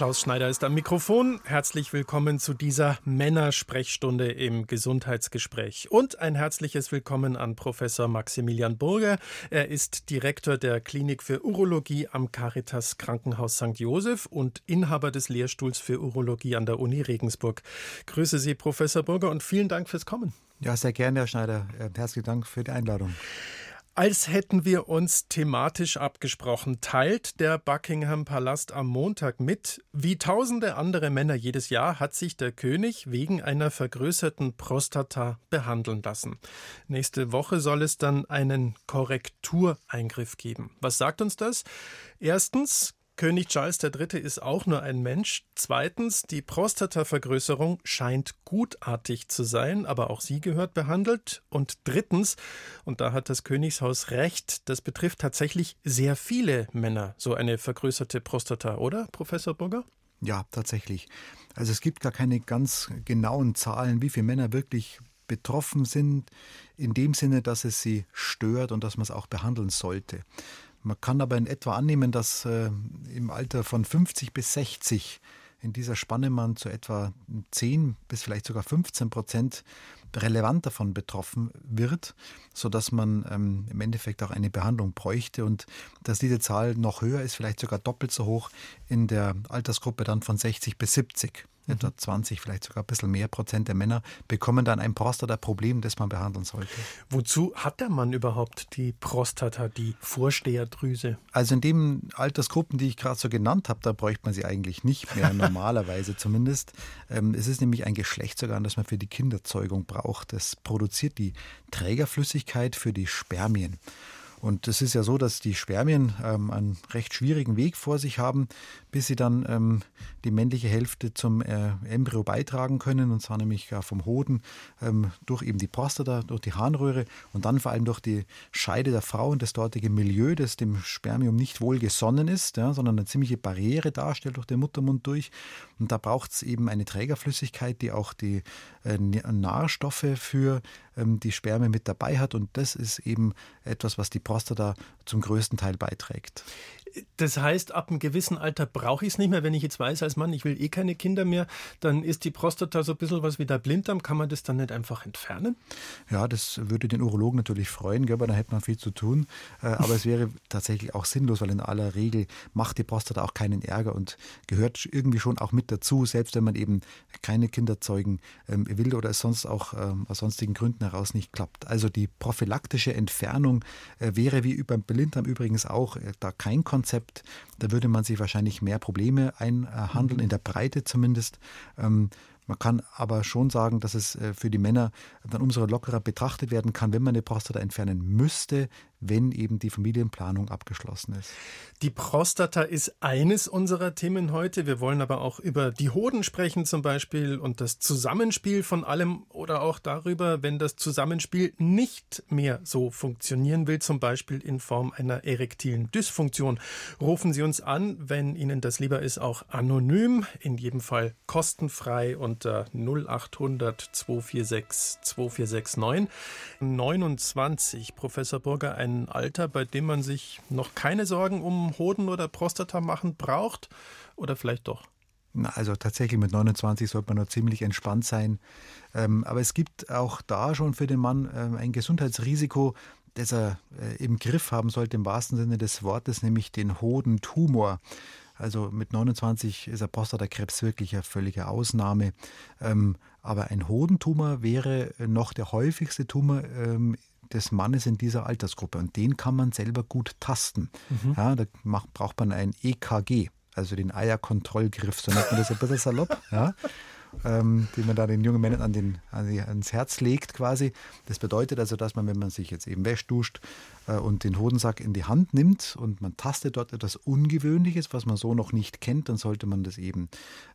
Klaus Schneider ist am Mikrofon. Herzlich willkommen zu dieser Männersprechstunde im Gesundheitsgespräch. Und ein herzliches Willkommen an Professor Maximilian Burger. Er ist Direktor der Klinik für Urologie am Caritas Krankenhaus St. Joseph und Inhaber des Lehrstuhls für Urologie an der Uni Regensburg. Grüße Sie, Professor Burger, und vielen Dank fürs Kommen. Ja, sehr gerne, Herr Schneider. Äh, herzlichen Dank für die Einladung. Als hätten wir uns thematisch abgesprochen, teilt der Buckingham Palast am Montag mit, wie tausende andere Männer jedes Jahr hat sich der König wegen einer vergrößerten Prostata behandeln lassen. Nächste Woche soll es dann einen Korrektureingriff geben. Was sagt uns das? Erstens, König Charles III. ist auch nur ein Mensch. Zweitens, die Prostatavergrößerung scheint gutartig zu sein, aber auch sie gehört behandelt. Und drittens, und da hat das Königshaus recht, das betrifft tatsächlich sehr viele Männer, so eine vergrößerte Prostata, oder, Professor Burger? Ja, tatsächlich. Also es gibt gar keine ganz genauen Zahlen, wie viele Männer wirklich betroffen sind, in dem Sinne, dass es sie stört und dass man es auch behandeln sollte. Man kann aber in etwa annehmen, dass äh, im Alter von 50 bis 60 in dieser Spanne man zu etwa 10 bis vielleicht sogar 15 Prozent relevant davon betroffen wird, sodass man ähm, im Endeffekt auch eine Behandlung bräuchte und dass diese Zahl noch höher ist, vielleicht sogar doppelt so hoch in der Altersgruppe dann von 60 bis 70 etwa 20, vielleicht sogar ein bisschen mehr Prozent der Männer bekommen dann ein Prostata-Problem, das man behandeln sollte. Wozu hat der Mann überhaupt die Prostata, die Vorsteherdrüse? Also in den Altersgruppen, die ich gerade so genannt habe, da bräuchte man sie eigentlich nicht mehr, normalerweise zumindest. Ähm, es ist nämlich ein Geschlechtsorgan, das man für die Kinderzeugung braucht. Es produziert die Trägerflüssigkeit für die Spermien. Und es ist ja so, dass die Spermien ähm, einen recht schwierigen Weg vor sich haben, bis sie dann ähm, die männliche Hälfte zum äh, Embryo beitragen können, und zwar nämlich ja, vom Hoden ähm, durch eben die Prostata, durch die Harnröhre und dann vor allem durch die Scheide der Frau und das dortige Milieu, das dem Spermium nicht wohl gesonnen ist, ja, sondern eine ziemliche Barriere darstellt durch den Muttermund durch. Und da braucht es eben eine Trägerflüssigkeit, die auch die äh, Nahrstoffe für die Sperme mit dabei hat. Und das ist eben etwas, was die Prostata zum größten Teil beiträgt. Das heißt, ab einem gewissen Alter brauche ich es nicht mehr. Wenn ich jetzt weiß als Mann, ich will eh keine Kinder mehr, dann ist die Prostata so ein bisschen was wie der Blinddarm. Kann man das dann nicht einfach entfernen? Ja, das würde den Urologen natürlich freuen, gell, da hätte man viel zu tun. Äh, aber es wäre tatsächlich auch sinnlos, weil in aller Regel macht die Prostata auch keinen Ärger und gehört irgendwie schon auch mit dazu, selbst wenn man eben keine Kinder zeugen ähm, will oder es sonst auch ähm, aus sonstigen Gründen heraus nicht klappt. Also die prophylaktische Entfernung äh, wäre wie beim Blinddarm übrigens auch äh, da kein Konzept Konzept. Da würde man sich wahrscheinlich mehr Probleme einhandeln, mhm. in der Breite zumindest. Ähm, man kann aber schon sagen, dass es äh, für die Männer dann umso lockerer betrachtet werden kann, wenn man eine Prostata entfernen müsste, wenn eben die Familienplanung abgeschlossen ist. Die Prostata ist eines unserer Themen heute. Wir wollen aber auch über die Hoden sprechen zum Beispiel und das Zusammenspiel von allem oder auch darüber, wenn das Zusammenspiel nicht mehr so funktionieren will, zum Beispiel in Form einer erektilen Dysfunktion. Rufen Sie uns an, wenn Ihnen das lieber ist, auch anonym, in jedem Fall kostenfrei unter 0800 246 2469. 29, Professor Burger, ein ein Alter, bei dem man sich noch keine Sorgen um Hoden oder Prostata machen braucht? Oder vielleicht doch? Also tatsächlich mit 29 sollte man noch ziemlich entspannt sein. Ähm, aber es gibt auch da schon für den Mann ähm, ein Gesundheitsrisiko, das er äh, im Griff haben sollte, im wahrsten Sinne des Wortes, nämlich den Hodentumor. Also mit 29 ist der Prostatakrebs wirklich eine völlige Ausnahme. Ähm, aber ein Hodentumor wäre noch der häufigste Tumor des Mannes in dieser Altersgruppe. Und den kann man selber gut tasten. Mhm. Ja, da macht, braucht man ein EKG, also den Eierkontrollgriff, so nennt man das ein bisschen salopp. Ja. Ähm, den man da den jungen Männern an den, an die, ans Herz legt quasi. Das bedeutet also, dass man, wenn man sich jetzt eben wäscht, duscht äh, und den Hodensack in die Hand nimmt und man tastet dort etwas Ungewöhnliches, was man so noch nicht kennt, dann sollte man das eben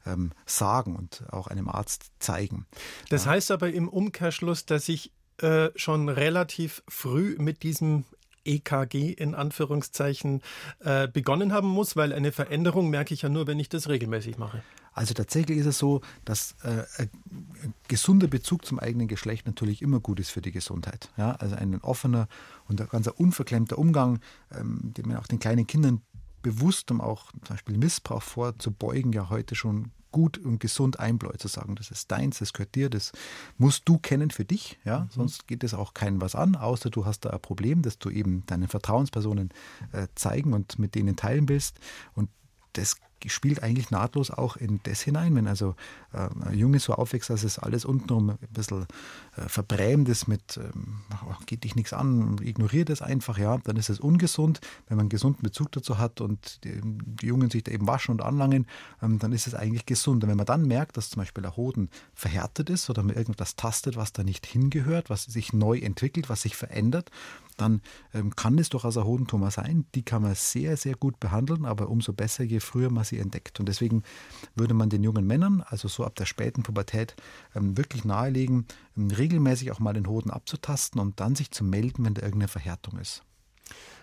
ähm, sagen und auch einem Arzt zeigen. Das heißt aber im Umkehrschluss, dass ich äh, schon relativ früh mit diesem EKG in Anführungszeichen äh, begonnen haben muss, weil eine Veränderung merke ich ja nur, wenn ich das regelmäßig mache. Also tatsächlich ist es so, dass äh, ein gesunder Bezug zum eigenen Geschlecht natürlich immer gut ist für die Gesundheit. Ja? Also ein offener und ein ganz unverklemmter Umgang, ähm, den man auch den kleinen Kindern bewusst, um auch zum Beispiel Missbrauch vorzubeugen, ja heute schon gut und gesund einbläut, zu sagen, das ist deins, das gehört dir, das musst du kennen für dich, ja, mhm. sonst geht es auch keinem was an, außer du hast da ein Problem, das du eben deinen Vertrauenspersonen äh, zeigen und mit denen teilen willst und das spielt eigentlich nahtlos auch in das hinein, wenn also äh, ein Junge so aufwächst, dass es alles untenrum ein bisschen äh, verbrämt ist mit, ähm, geht dich nichts an, ignoriert es einfach, ja, dann ist es ungesund. Wenn man einen gesunden Bezug dazu hat und die, die Jungen sich da eben waschen und anlangen, ähm, dann ist es eigentlich gesund. Und wenn man dann merkt, dass zum Beispiel der Hoden verhärtet ist oder man irgendwas tastet, was da nicht hingehört, was sich neu entwickelt, was sich verändert, dann ähm, kann es durchaus ein Hodentumor sein. Die kann man sehr, sehr gut behandeln, aber umso besser, je früher man sie entdeckt. Und deswegen würde man den jungen Männern, also so ab der späten Pubertät, ähm, wirklich nahelegen, ähm, regelmäßig auch mal den Hoden abzutasten und dann sich zu melden, wenn da irgendeine Verhärtung ist.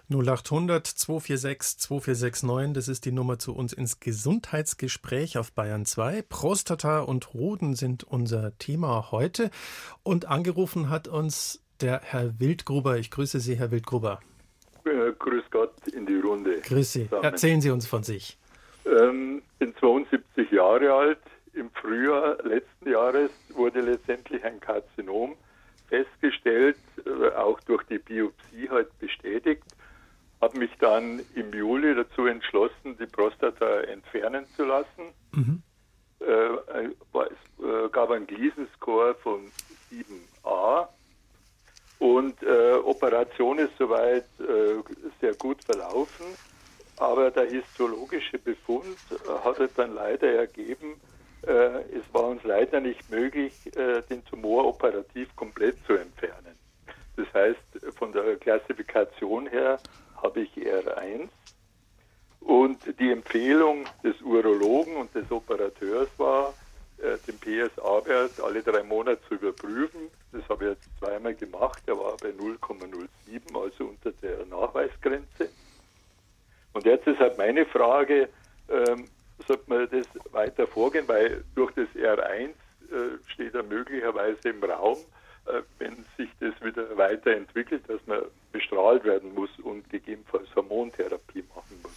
0800 246 2469, das ist die Nummer zu uns ins Gesundheitsgespräch auf Bayern 2. Prostata und Hoden sind unser Thema heute. Und angerufen hat uns der Herr Wildgruber. Ich grüße Sie, Herr Wildgruber. Äh, grüß Gott in die Runde. Grüß Sie. Zusammen. Erzählen Sie uns von sich. Ähm, bin 72 Jahre alt. Im Frühjahr letzten Jahres wurde letztendlich ein Karzinom festgestellt, äh, auch durch die Biopsie halt bestätigt. Habe mich dann im Juli dazu entschlossen, die Prostata entfernen zu lassen. Mhm. Äh, es äh, gab einen Gleason-Score von 7a und äh, Operation ist soweit äh, sehr gut verlaufen, aber der histologische Befund äh, hat es dann leider ergeben, äh, es war uns leider nicht möglich, äh, den Tumor operativ komplett zu entfernen. Das heißt, von der Klassifikation her habe ich R1 und die Empfehlung des Urologen und des Operateurs war, den PSA-Wert alle drei Monate zu überprüfen. Das habe ich jetzt zweimal gemacht. Der war bei 0,07, also unter der Nachweisgrenze. Und jetzt ist halt meine Frage, ähm, sollte man das weiter vorgehen, weil durch das R1 äh, steht er möglicherweise im Raum, äh, wenn sich das wieder weiterentwickelt, dass man bestrahlt werden muss und gegebenenfalls Hormontherapie machen muss.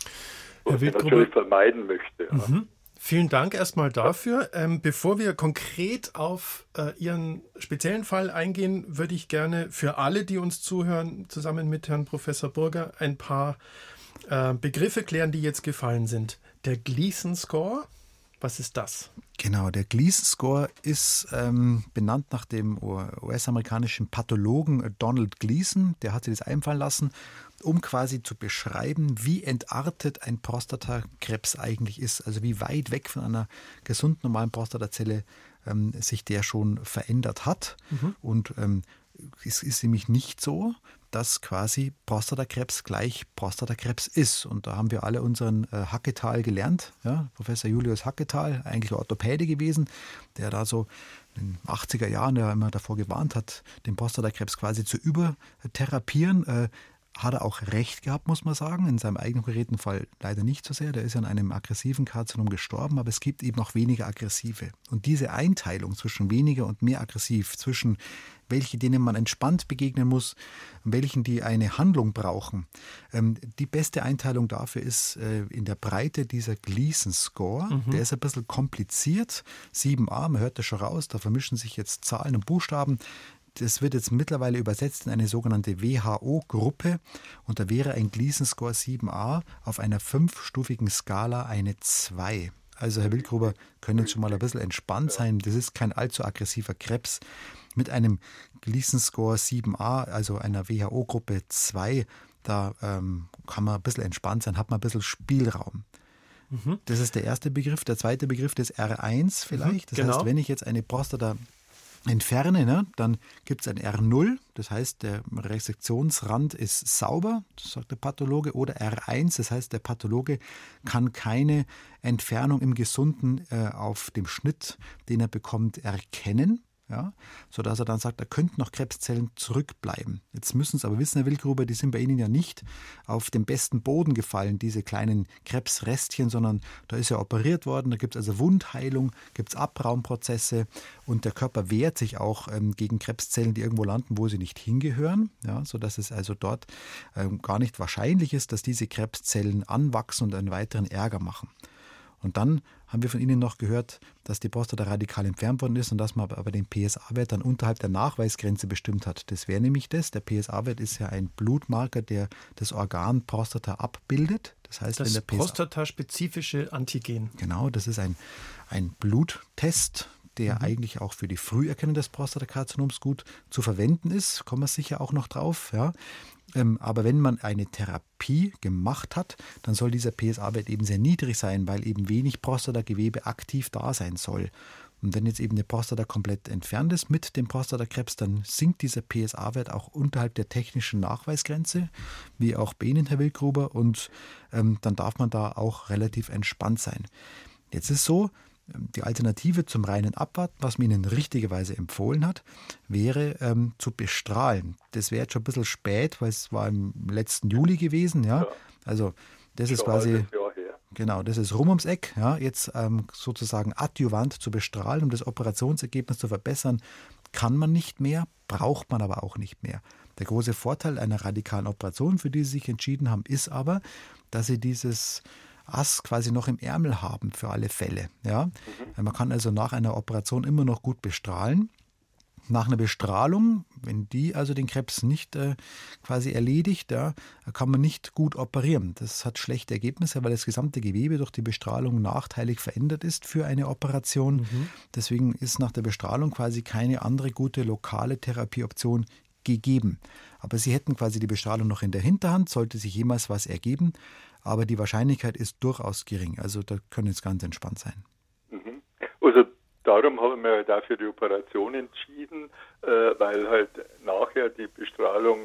Was ich natürlich vermeiden möchte. Mhm. Ja. Vielen Dank erstmal dafür. Ähm, bevor wir konkret auf äh, Ihren speziellen Fall eingehen, würde ich gerne für alle, die uns zuhören, zusammen mit Herrn Professor Burger ein paar äh, Begriffe klären, die jetzt gefallen sind. Der Gleason Score, was ist das? Genau, der Gleason Score ist ähm, benannt nach dem US-amerikanischen Pathologen Donald Gleason. Der hat sich das einfallen lassen um quasi zu beschreiben, wie entartet ein Prostatakrebs eigentlich ist. Also wie weit weg von einer gesunden normalen Prostatazelle ähm, sich der schon verändert hat. Mhm. Und ähm, es ist nämlich nicht so, dass quasi Prostatakrebs gleich Prostatakrebs ist. Und da haben wir alle unseren äh, Hacketal gelernt. Ja? Professor Julius Hacketal, eigentlich Orthopäde gewesen, der da so in den 80er Jahren ja immer davor gewarnt hat, den Prostatakrebs quasi zu übertherapieren. Äh, hat er auch recht gehabt, muss man sagen. In seinem eigenen konkreten Fall leider nicht so sehr. Der ist ja an einem aggressiven Karzinom gestorben, aber es gibt eben noch weniger aggressive. Und diese Einteilung zwischen weniger und mehr aggressiv, zwischen welche, denen man entspannt begegnen muss, welchen, die eine Handlung brauchen. Ähm, die beste Einteilung dafür ist äh, in der Breite dieser Gleason Score. Mhm. Der ist ein bisschen kompliziert. 7a, man hört das schon raus, da vermischen sich jetzt Zahlen und Buchstaben das wird jetzt mittlerweile übersetzt in eine sogenannte WHO-Gruppe und da wäre ein Gleason Score 7a auf einer fünfstufigen Skala eine 2. Also Herr Wildgruber, können jetzt schon mal ein bisschen entspannt sein. Das ist kein allzu aggressiver Krebs. Mit einem Gleason Score 7a, also einer WHO-Gruppe 2, da ähm, kann man ein bisschen entspannt sein, hat man ein bisschen Spielraum. Mhm. Das ist der erste Begriff. Der zweite Begriff ist R1 vielleicht. Das genau. heißt, wenn ich jetzt eine Prostata entferne, ne, dann gibt es ein R0, das heißt, der Resektionsrand ist sauber, sagt der Pathologe, oder R1, das heißt, der Pathologe kann keine Entfernung im Gesunden äh, auf dem Schnitt, den er bekommt, erkennen. Ja, sodass er dann sagt, da könnten noch Krebszellen zurückbleiben. Jetzt müssen Sie aber wissen, Herr Wildgruber, die sind bei Ihnen ja nicht auf den besten Boden gefallen, diese kleinen Krebsrestchen, sondern da ist ja operiert worden, da gibt es also Wundheilung, gibt es Abraumprozesse und der Körper wehrt sich auch ähm, gegen Krebszellen, die irgendwo landen, wo sie nicht hingehören, ja, sodass es also dort ähm, gar nicht wahrscheinlich ist, dass diese Krebszellen anwachsen und einen weiteren Ärger machen. Und dann haben wir von Ihnen noch gehört, dass die Prostata radikal entfernt worden ist und dass man aber den PSA-Wert dann unterhalb der Nachweisgrenze bestimmt hat. Das wäre nämlich das. Der PSA-Wert ist ja ein Blutmarker, der das Organ Prostata abbildet. Das heißt, das wenn der PSA prostataspezifische Antigen. Genau, das ist ein, ein Bluttest, der mhm. eigentlich auch für die Früherkennung des Prostatakarzinoms gut zu verwenden ist. Kommen wir sicher auch noch drauf. Ja. Ähm, aber wenn man eine Therapie gemacht hat, dann soll dieser PSA-Wert eben sehr niedrig sein, weil eben wenig Prostatagewebe aktiv da sein soll. Und wenn jetzt eben eine Prostata komplett entfernt ist mit dem Prostatakrebs, dann sinkt dieser PSA-Wert auch unterhalb der technischen Nachweisgrenze, wie auch bei Ihnen, Herr Wildgruber, und ähm, dann darf man da auch relativ entspannt sein. Jetzt ist so, die Alternative zum reinen Abwarten, was man Ihnen richtigerweise empfohlen hat, wäre ähm, zu bestrahlen. Das wäre jetzt schon ein bisschen spät, weil es war im letzten Juli gewesen. Ja? ja. Also das ist quasi... Genau, das ist rum ums Eck. Ja, jetzt ähm, sozusagen adjuvant zu bestrahlen, um das Operationsergebnis zu verbessern, kann man nicht mehr, braucht man aber auch nicht mehr. Der große Vorteil einer radikalen Operation, für die Sie sich entschieden haben, ist aber, dass Sie dieses Ass quasi noch im Ärmel haben für alle Fälle. Ja? Mhm. Man kann also nach einer Operation immer noch gut bestrahlen. Nach einer Bestrahlung, wenn die also den Krebs nicht äh, quasi erledigt, ja, kann man nicht gut operieren. Das hat schlechte Ergebnisse, weil das gesamte Gewebe durch die Bestrahlung nachteilig verändert ist für eine Operation. Mhm. Deswegen ist nach der Bestrahlung quasi keine andere gute lokale Therapieoption gegeben. Aber Sie hätten quasi die Bestrahlung noch in der Hinterhand, sollte sich jemals was ergeben aber die Wahrscheinlichkeit ist durchaus gering. Also da können jetzt ganz entspannt sein. Mhm. Also darum haben wir halt auch für die Operation entschieden, äh, weil halt nachher die Bestrahlung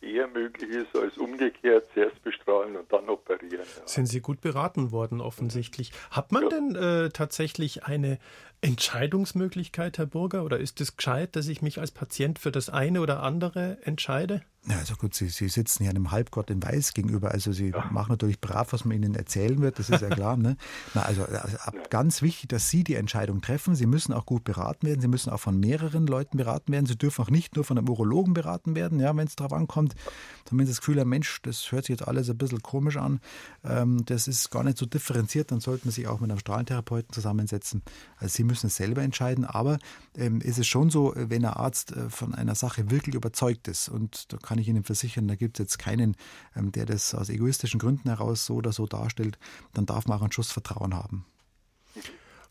äh, eher möglich ist als umgekehrt, zuerst bestrahlen und dann operieren. Ja. Sind Sie gut beraten worden offensichtlich. Hat man ja. denn äh, tatsächlich eine Entscheidungsmöglichkeit, Herr Burger, oder ist es gescheit, dass ich mich als Patient für das eine oder andere entscheide? Ja, also gut, Sie, Sie sitzen ja einem Halbgott in Weiß gegenüber. Also Sie ja. machen natürlich brav, was man Ihnen erzählen wird, das ist ja klar. Ne? Na, also, also ganz wichtig, dass Sie die Entscheidung treffen. Sie müssen auch gut beraten werden. Sie müssen auch von mehreren Leuten beraten werden. Sie dürfen auch nicht nur von einem Urologen beraten werden, ja, wenn es darauf ankommt. Sie das Gefühl Mensch, das hört sich jetzt alles ein bisschen komisch an, ähm, das ist gar nicht so differenziert, dann sollten Sie sich auch mit einem Strahlentherapeuten zusammensetzen. Also Sie müssen es selber entscheiden, aber ähm, ist es schon so, wenn ein Arzt äh, von einer Sache wirklich überzeugt ist und da kann kann ich Ihnen versichern, da gibt es jetzt keinen, ähm, der das aus egoistischen Gründen heraus so oder so darstellt. Dann darf man auch einen Schuss Vertrauen haben.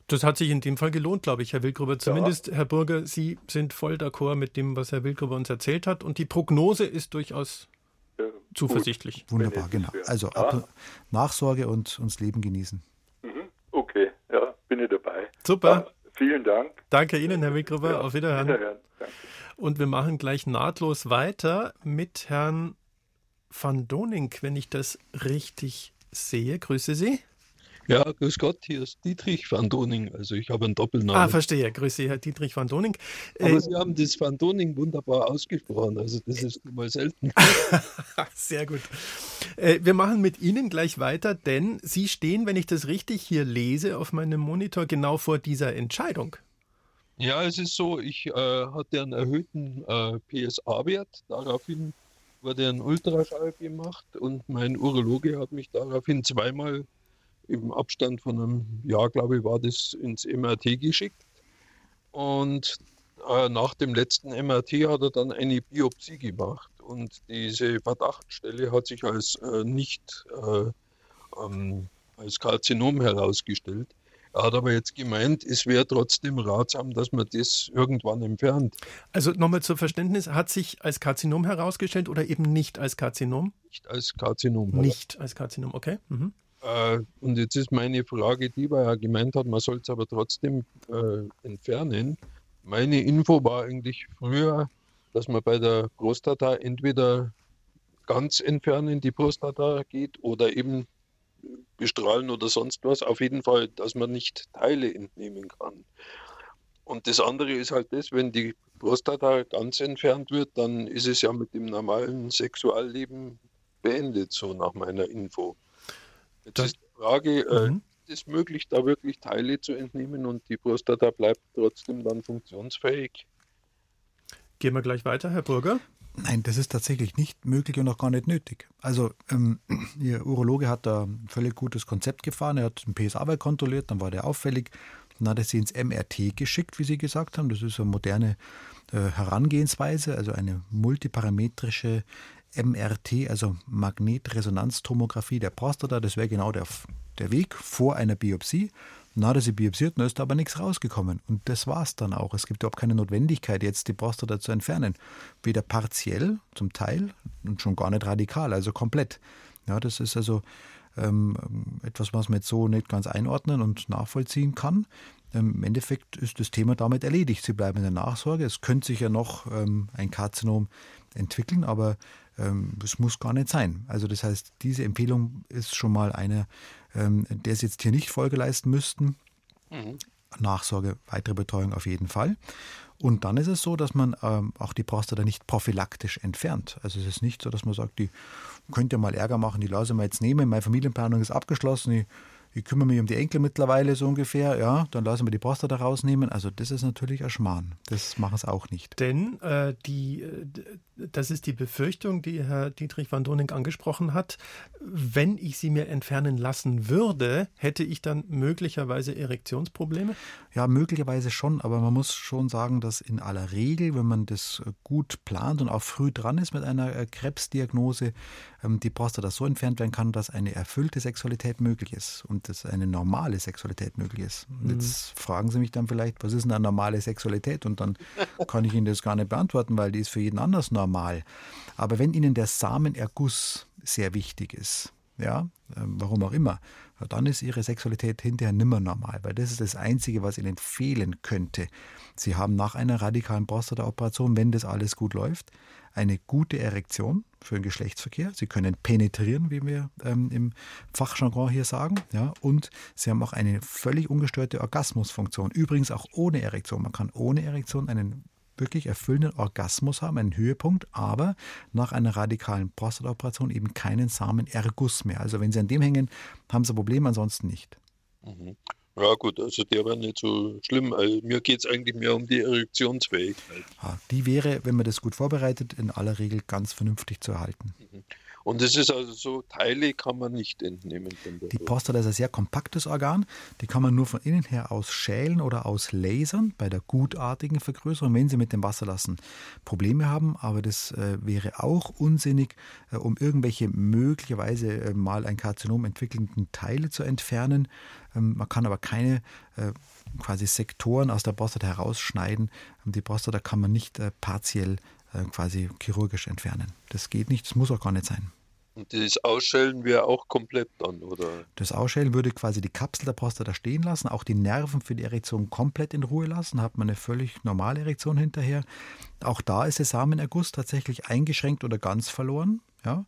Das hat sich in dem Fall gelohnt, glaube ich, Herr Wildgruber. Zumindest, ja. Herr Burger, Sie sind voll d'accord mit dem, was Herr Wildgruber uns erzählt hat. Und die Prognose ist durchaus ja, zuversichtlich. Gut. Wunderbar, genau. Also ja. Nachsorge und uns Leben genießen. Mhm. Okay, ja, bin ich dabei. Super. vielen Dank. Danke Ihnen, Herr Wildgruber. Auf Wiederhören. Wiederhören. Danke. Und wir machen gleich nahtlos weiter mit Herrn van Doning, wenn ich das richtig sehe. Grüße Sie. Ja, grüß Gott, hier ist Dietrich van Doning. Also ich habe einen Doppelnamen. Ah, verstehe. Grüße, Herr Dietrich van Doning. Aber äh, Sie haben das van Doning wunderbar ausgesprochen. Also das ist mal selten. Sehr gut. Äh, wir machen mit Ihnen gleich weiter, denn Sie stehen, wenn ich das richtig hier lese, auf meinem Monitor genau vor dieser Entscheidung. Ja, es ist so, ich äh, hatte einen erhöhten äh, PSA-Wert. Daraufhin wurde ein Ultraschall gemacht und mein Urologe hat mich daraufhin zweimal im Abstand von einem Jahr, glaube ich, war das ins MRT geschickt. Und äh, nach dem letzten MRT hat er dann eine Biopsie gemacht. Und diese Verdachtsstelle hat sich als äh, nicht äh, ähm, als Karzinom herausgestellt. Er hat aber jetzt gemeint, es wäre trotzdem ratsam, dass man das irgendwann entfernt. Also nochmal zur Verständnis, hat sich als Karzinom herausgestellt oder eben nicht als Karzinom? Nicht als Karzinom. Nicht als Karzinom, okay. Mhm. Äh, und jetzt ist meine Frage, die, weil er gemeint hat, man soll es aber trotzdem äh, entfernen. Meine Info war eigentlich früher, dass man bei der Prostata entweder ganz entfernen die Prostata geht oder eben bestrahlen oder sonst was. Auf jeden Fall, dass man nicht Teile entnehmen kann. Und das andere ist halt das, wenn die Prostata ganz entfernt wird, dann ist es ja mit dem normalen Sexualleben beendet, so nach meiner Info. Jetzt das, ist die Frage, äh, mhm. äh, ist es möglich, da wirklich Teile zu entnehmen und die Prostata bleibt trotzdem dann funktionsfähig? Gehen wir gleich weiter, Herr Burger. Nein, das ist tatsächlich nicht möglich und auch gar nicht nötig. Also ähm, Ihr Urologe hat da ein völlig gutes Konzept gefahren. Er hat den PSA-Wert kontrolliert, dann war der auffällig. Dann hat er sie ins MRT geschickt, wie Sie gesagt haben. Das ist eine moderne äh, Herangehensweise, also eine multiparametrische MRT, also Magnetresonanztomographie der Prostata. Das wäre genau der, der Weg vor einer Biopsie. Dann hat er sie biopsiert, dann ist aber nichts rausgekommen. Und das war es dann auch. Es gibt überhaupt keine Notwendigkeit, jetzt die Prostata zu entfernen. Weder partiell, zum Teil, und schon gar nicht radikal, also komplett. Ja, das ist also ähm, etwas, was man jetzt so nicht ganz einordnen und nachvollziehen kann. Ähm, Im Endeffekt ist das Thema damit erledigt. Sie bleiben in der Nachsorge. Es könnte sich ja noch ähm, ein Karzinom entwickeln, aber es muss gar nicht sein. Also das heißt, diese Empfehlung ist schon mal eine, ähm, der Sie jetzt hier nicht Folge leisten müssten. Mhm. Nachsorge, weitere Betreuung auf jeden Fall. Und dann ist es so, dass man ähm, auch die Prostata nicht prophylaktisch entfernt. Also es ist nicht so, dass man sagt, die könnte mal Ärger machen, die lasse ich mal jetzt nehmen, meine Familienplanung ist abgeschlossen, ich ich kümmere mich um die Enkel mittlerweile so ungefähr, ja, dann lassen wir die Prostata rausnehmen. Also das ist natürlich ein Schmarrn. Das machen es auch nicht. Denn äh, die, äh, das ist die Befürchtung, die Herr Dietrich van Doning angesprochen hat. Wenn ich sie mir entfernen lassen würde, hätte ich dann möglicherweise Erektionsprobleme? Ja, möglicherweise schon, aber man muss schon sagen, dass in aller Regel, wenn man das gut plant und auch früh dran ist mit einer äh, Krebsdiagnose, die Prostata so entfernt werden kann, dass eine erfüllte Sexualität möglich ist und dass eine normale Sexualität möglich ist. Und mhm. jetzt fragen Sie mich dann vielleicht, was ist eine normale Sexualität? Und dann kann ich Ihnen das gar nicht beantworten, weil die ist für jeden anders normal. Aber wenn Ihnen der Samenerguss sehr wichtig ist, ja, ähm, warum auch immer, dann ist ihre Sexualität hinterher nimmer normal, weil das ist das Einzige, was ihnen fehlen könnte. Sie haben nach einer radikalen Prostata-Operation, wenn das alles gut läuft, eine gute Erektion für den Geschlechtsverkehr. Sie können penetrieren, wie wir ähm, im Fachjargon hier sagen. Ja, und sie haben auch eine völlig ungestörte Orgasmusfunktion. Übrigens auch ohne Erektion. Man kann ohne Erektion einen wirklich erfüllenden Orgasmus haben, einen Höhepunkt, aber nach einer radikalen Prostatoperation eben keinen Samenerguss mehr. Also wenn Sie an dem hängen, haben Sie Probleme, ansonsten nicht. Mhm. Ja gut, also der wäre nicht so schlimm. Also mir geht es eigentlich mehr um die Erektionsfähigkeit. Ja, die wäre, wenn man das gut vorbereitet, in aller Regel ganz vernünftig zu erhalten. Mhm. Und es ist also so, Teile kann man nicht entnehmen. die Prostata ist ein sehr kompaktes Organ. Die kann man nur von innen her aus schälen oder aus lasern bei der gutartigen Vergrößerung, wenn Sie mit dem Wasserlassen Probleme haben. Aber das äh, wäre auch unsinnig, äh, um irgendwelche möglicherweise äh, mal ein Karzinom entwickelnden Teile zu entfernen. Ähm, man kann aber keine äh, quasi Sektoren aus der Prostata herausschneiden. Ähm, die Prostata kann man nicht äh, partiell äh, quasi chirurgisch entfernen. Das geht nicht, das muss auch gar nicht sein. Und das Ausschälen wäre auch komplett dann, oder? Das Ausschälen würde quasi die Kapsel der Prostata stehen lassen, auch die Nerven für die Erektion komplett in Ruhe lassen, hat man eine völlig normale Erektion hinterher. Auch da ist der Samenerguss tatsächlich eingeschränkt oder ganz verloren. Ja?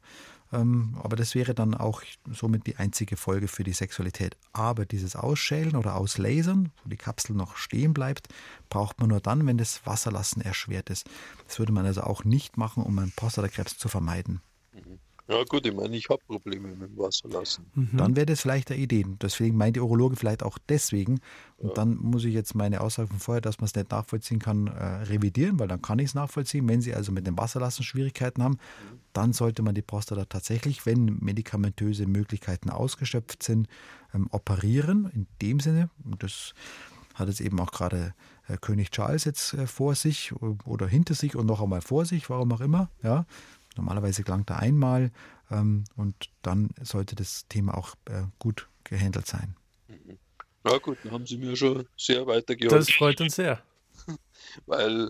Ähm, aber das wäre dann auch somit die einzige Folge für die Sexualität. Aber dieses Ausschälen oder Auslasern, wo die Kapsel noch stehen bleibt, braucht man nur dann, wenn das Wasserlassen erschwert ist. Das würde man also auch nicht machen, um einen Prostatakrebs zu vermeiden. Mhm. Ja gut, ich meine, ich habe Probleme mit dem Wasserlassen. Mhm. Dann wäre das vielleicht eine Idee. Deswegen meint der Urologe vielleicht auch deswegen. Und ja. dann muss ich jetzt meine Aussage von vorher, dass man es nicht nachvollziehen kann, äh, revidieren, weil dann kann ich es nachvollziehen. Wenn Sie also mit dem Wasserlassen Schwierigkeiten haben, mhm. dann sollte man die Prostata tatsächlich, wenn medikamentöse Möglichkeiten ausgeschöpft sind, ähm, operieren. In dem Sinne, und das hat jetzt eben auch gerade äh, König Charles jetzt äh, vor sich oder hinter sich und noch einmal vor sich, warum auch immer, ja, Normalerweise gelangt er einmal ähm, und dann sollte das Thema auch äh, gut gehandelt sein. Na gut, dann haben Sie mir schon sehr weitergeholfen. Das freut uns sehr. weil,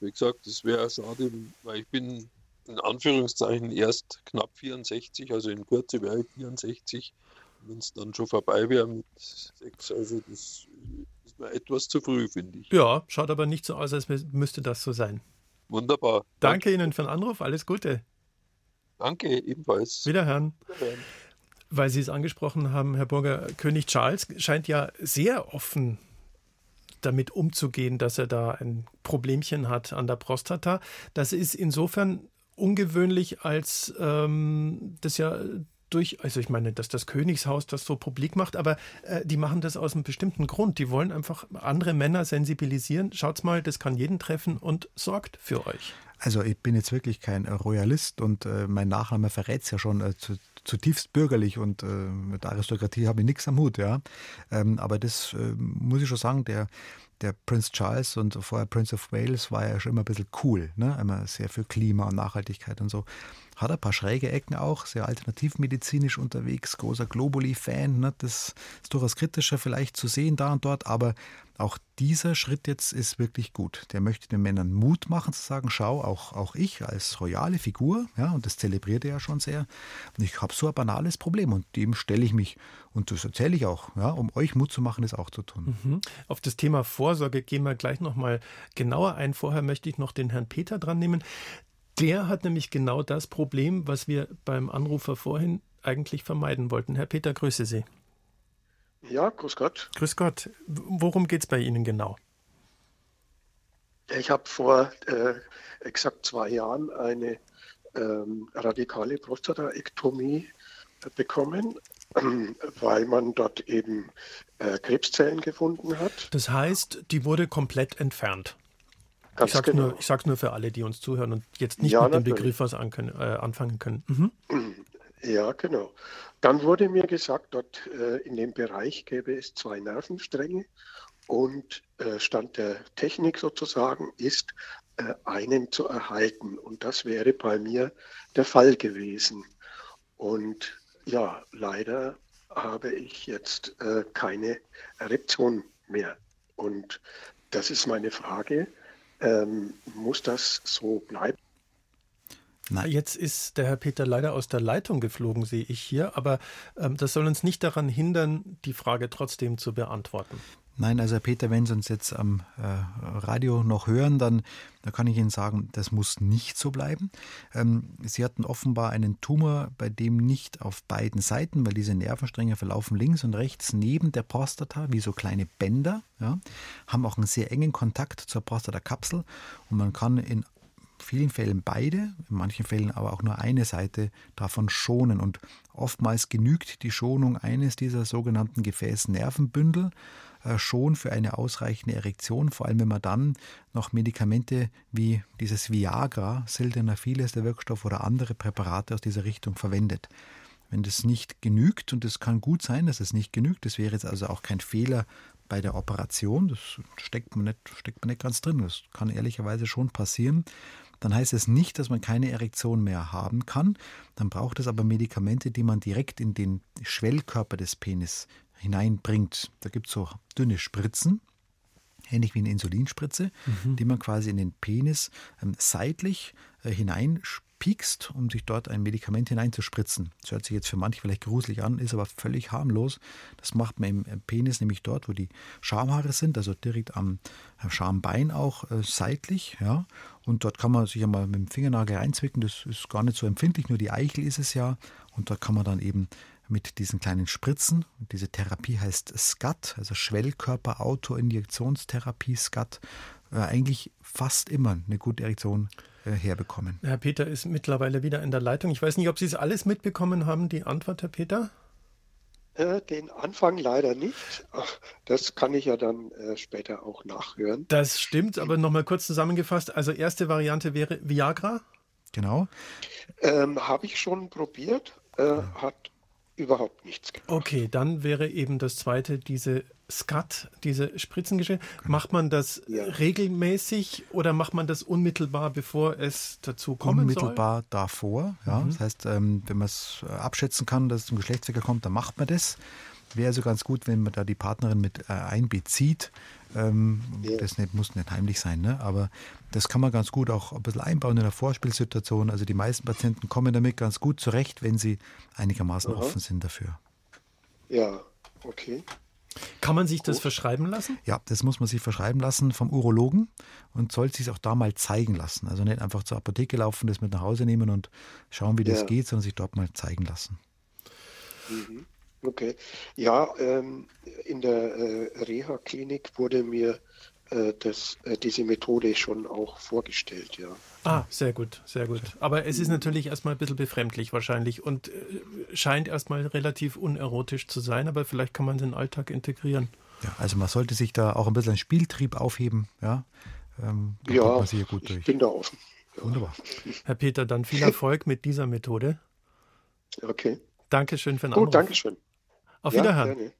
wie gesagt, das wäre schade, weil ich bin in Anführungszeichen erst knapp 64, also in Kürze wäre ich 64. Wenn es dann schon vorbei wäre mit sechs, also das ist mir etwas zu früh, finde ich. Ja, schaut aber nicht so aus, als müsste das so sein. Wunderbar. Danke, Danke Ihnen für den Anruf. Alles Gute. Danke, ebenfalls. Wiederhören. Wiederhören. Weil Sie es angesprochen haben, Herr Burger, König Charles scheint ja sehr offen damit umzugehen, dass er da ein Problemchen hat an der Prostata. Das ist insofern ungewöhnlich, als ähm, das ja durch, also ich meine, dass das Königshaus das so publik macht, aber äh, die machen das aus einem bestimmten Grund. Die wollen einfach andere Männer sensibilisieren. Schaut's mal, das kann jeden treffen und sorgt für euch. Also ich bin jetzt wirklich kein Royalist und äh, mein Nachname verrät es ja schon äh, zu, zutiefst bürgerlich und äh, mit Aristokratie habe ich nichts am Hut, ja. Ähm, aber das äh, muss ich schon sagen, der, der Prince Charles und vorher Prince of Wales war ja schon immer ein bisschen cool, ne? immer sehr für Klima und Nachhaltigkeit und so. Hat ein paar schräge Ecken auch, sehr alternativmedizinisch unterwegs, großer Globuli-Fan. Ne? Das ist durchaus kritischer vielleicht zu sehen da und dort, aber auch dieser Schritt jetzt ist wirklich gut. Der möchte den Männern Mut machen, zu sagen, schau, auch, auch ich als royale Figur, ja, und das zelebriert er ja schon sehr, und ich habe so ein banales Problem und dem stelle ich mich. Und das erzähle ich auch, ja, um euch Mut zu machen, das auch zu tun. Mhm. Auf das Thema Vorsorge gehen wir gleich nochmal genauer ein. Vorher möchte ich noch den Herrn Peter dran nehmen. Der hat nämlich genau das Problem, was wir beim Anrufer vorhin eigentlich vermeiden wollten. Herr Peter, grüße Sie. Ja, grüß Gott. Grüß Gott. Worum geht es bei Ihnen genau? Ich habe vor äh, exakt zwei Jahren eine ähm, radikale Prostataektomie äh, bekommen, äh, weil man dort eben äh, Krebszellen gefunden hat. Das heißt, die wurde komplett entfernt. Ganz ich sage genau. nur, nur für alle, die uns zuhören und jetzt nicht ja, mit natürlich. dem Begriff was können, äh, anfangen können. Mhm. Ja, genau. Dann wurde mir gesagt, dort äh, in dem Bereich gäbe es zwei Nervenstränge und äh, Stand der Technik sozusagen ist, äh, einen zu erhalten. Und das wäre bei mir der Fall gewesen. Und ja, leider habe ich jetzt äh, keine Erektion mehr. Und das ist meine Frage ähm, muss das so bleiben? Na, jetzt ist der Herr Peter leider aus der Leitung geflogen, sehe ich hier, aber ähm, das soll uns nicht daran hindern, die Frage trotzdem zu beantworten. Nein, also Peter, wenn Sie uns jetzt am äh, Radio noch hören, dann da kann ich Ihnen sagen, das muss nicht so bleiben. Ähm, Sie hatten offenbar einen Tumor, bei dem nicht auf beiden Seiten, weil diese Nervenstränge verlaufen links und rechts neben der Prostata wie so kleine Bänder, ja, haben auch einen sehr engen Kontakt zur Prostatakapsel und man kann in vielen Fällen beide, in manchen Fällen aber auch nur eine Seite davon schonen. Und oftmals genügt die Schonung eines dieser sogenannten Gefäßnervenbündel schon für eine ausreichende Erektion, vor allem wenn man dann noch Medikamente wie dieses Viagra, Sildenafil ist der Wirkstoff oder andere Präparate aus dieser Richtung verwendet. Wenn das nicht genügt, und es kann gut sein, dass es nicht genügt, das wäre jetzt also auch kein Fehler bei der Operation, das steckt man nicht, steckt man nicht ganz drin, das kann ehrlicherweise schon passieren, dann heißt es nicht, dass man keine Erektion mehr haben kann. Dann braucht es aber Medikamente, die man direkt in den Schwellkörper des Penis hineinbringt. Da gibt es so dünne Spritzen, ähnlich wie eine Insulinspritze, mhm. die man quasi in den Penis ähm, seitlich äh, hineinpiekst, um sich dort ein Medikament hineinzuspritzen. Das hört sich jetzt für manche vielleicht gruselig an, ist aber völlig harmlos. Das macht man im Penis nämlich dort, wo die Schamhaare sind, also direkt am Schambein auch äh, seitlich. Ja. Und dort kann man sich einmal mit dem Fingernagel reinzwicken. Das ist gar nicht so empfindlich, nur die Eichel ist es ja. Und da kann man dann eben mit diesen kleinen Spritzen. Und diese Therapie heißt SCAT, also Schwellkörper-Autoinjektionstherapie SCAT. Äh, eigentlich fast immer eine gute Erektion äh, herbekommen. Herr Peter ist mittlerweile wieder in der Leitung. Ich weiß nicht, ob Sie es alles mitbekommen haben, die Antwort, Herr Peter? Äh, den Anfang leider nicht. Das kann ich ja dann äh, später auch nachhören. Das stimmt, aber nochmal kurz zusammengefasst. Also erste Variante wäre Viagra? Genau. Ähm, Habe ich schon probiert, äh, hat überhaupt nichts gemacht. Okay, dann wäre eben das zweite diese Skat, diese Spritzengeschichte. Genau. Macht man das ja. regelmäßig oder macht man das unmittelbar, bevor es dazu kommt? Unmittelbar soll? davor, ja. Mhm. Das heißt, ähm, wenn man es äh, abschätzen kann, dass es zum Geschlechtsverkehr kommt, dann macht man das. Wäre also ganz gut, wenn man da die Partnerin mit äh, einbezieht. Ähm, ja. Das nicht, muss nicht heimlich sein, ne? aber das kann man ganz gut auch ein bisschen einbauen in der Vorspielsituation. Also die meisten Patienten kommen damit ganz gut zurecht, wenn sie einigermaßen Aha. offen sind dafür. Ja, okay. Kann man sich das Gut. verschreiben lassen? Ja, das muss man sich verschreiben lassen vom Urologen und soll sich auch da mal zeigen lassen. Also nicht einfach zur Apotheke laufen, das mit nach Hause nehmen und schauen, wie das ja. geht, sondern sich dort mal zeigen lassen. Mhm. Okay. Ja, ähm, in der äh, Reha-Klinik wurde mir äh, das, äh, diese Methode schon auch vorgestellt, ja. Ah, sehr gut, sehr gut. Aber es ist natürlich erstmal ein bisschen befremdlich wahrscheinlich und äh, scheint erstmal relativ unerotisch zu sein, aber vielleicht kann man den Alltag integrieren. Ja, also man sollte sich da auch ein bisschen einen Spieltrieb aufheben, ja. Ähm, ja, ich bin da offen. Ja. Wunderbar. Herr Peter, dann viel Erfolg mit dieser Methode. Okay. Dankeschön für den Anruf. Gut, Dankeschön. Auf ja, Wiederhören.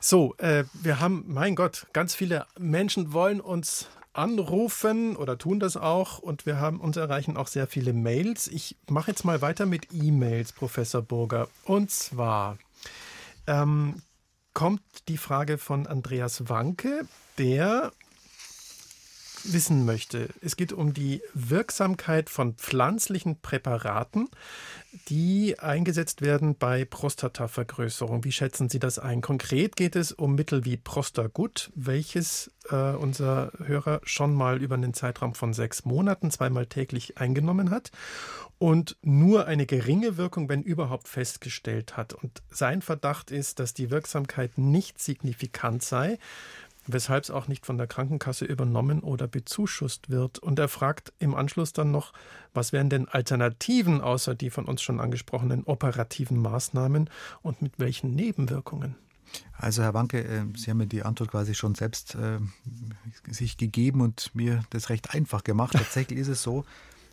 So, äh, wir haben, mein Gott, ganz viele Menschen wollen uns anrufen oder tun das auch und wir haben uns erreichen auch sehr viele Mails. Ich mache jetzt mal weiter mit E-Mails, Professor Burger. Und zwar ähm, kommt die Frage von Andreas Wanke, der wissen möchte. Es geht um die Wirksamkeit von pflanzlichen Präparaten, die eingesetzt werden bei Prostatavergrößerung. Wie schätzen Sie das ein? Konkret geht es um Mittel wie Prostagut, welches äh, unser Hörer schon mal über einen Zeitraum von sechs Monaten zweimal täglich eingenommen hat und nur eine geringe Wirkung, wenn überhaupt, festgestellt hat. Und sein Verdacht ist, dass die Wirksamkeit nicht signifikant sei weshalb es auch nicht von der Krankenkasse übernommen oder bezuschusst wird. Und er fragt im Anschluss dann noch, was wären denn Alternativen außer die von uns schon angesprochenen operativen Maßnahmen und mit welchen Nebenwirkungen? Also Herr Wanke, äh, Sie haben mir die Antwort quasi schon selbst äh, sich gegeben und mir das recht einfach gemacht. Tatsächlich ist es so,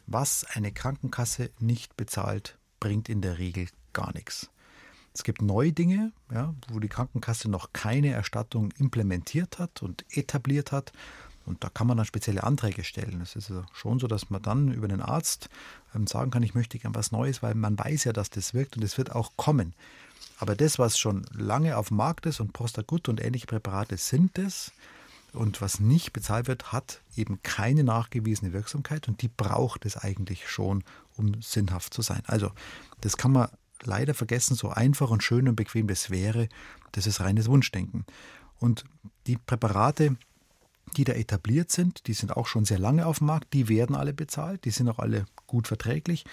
was eine Krankenkasse nicht bezahlt, bringt in der Regel gar nichts. Es gibt neue Dinge, ja, wo die Krankenkasse noch keine Erstattung implementiert hat und etabliert hat. Und da kann man dann spezielle Anträge stellen. Es ist schon so, dass man dann über den Arzt ähm, sagen kann, ich möchte gern was Neues, weil man weiß ja, dass das wirkt und es wird auch kommen. Aber das, was schon lange auf dem Markt ist und Prostagut und ähnliche Präparate sind es, und was nicht bezahlt wird, hat eben keine nachgewiesene Wirksamkeit und die braucht es eigentlich schon, um sinnhaft zu sein. Also, das kann man leider vergessen, so einfach und schön und bequem das wäre, das ist reines Wunschdenken. Und die Präparate, die da etabliert sind, die sind auch schon sehr lange auf dem Markt, die werden alle bezahlt, die sind auch alle gut verträglich.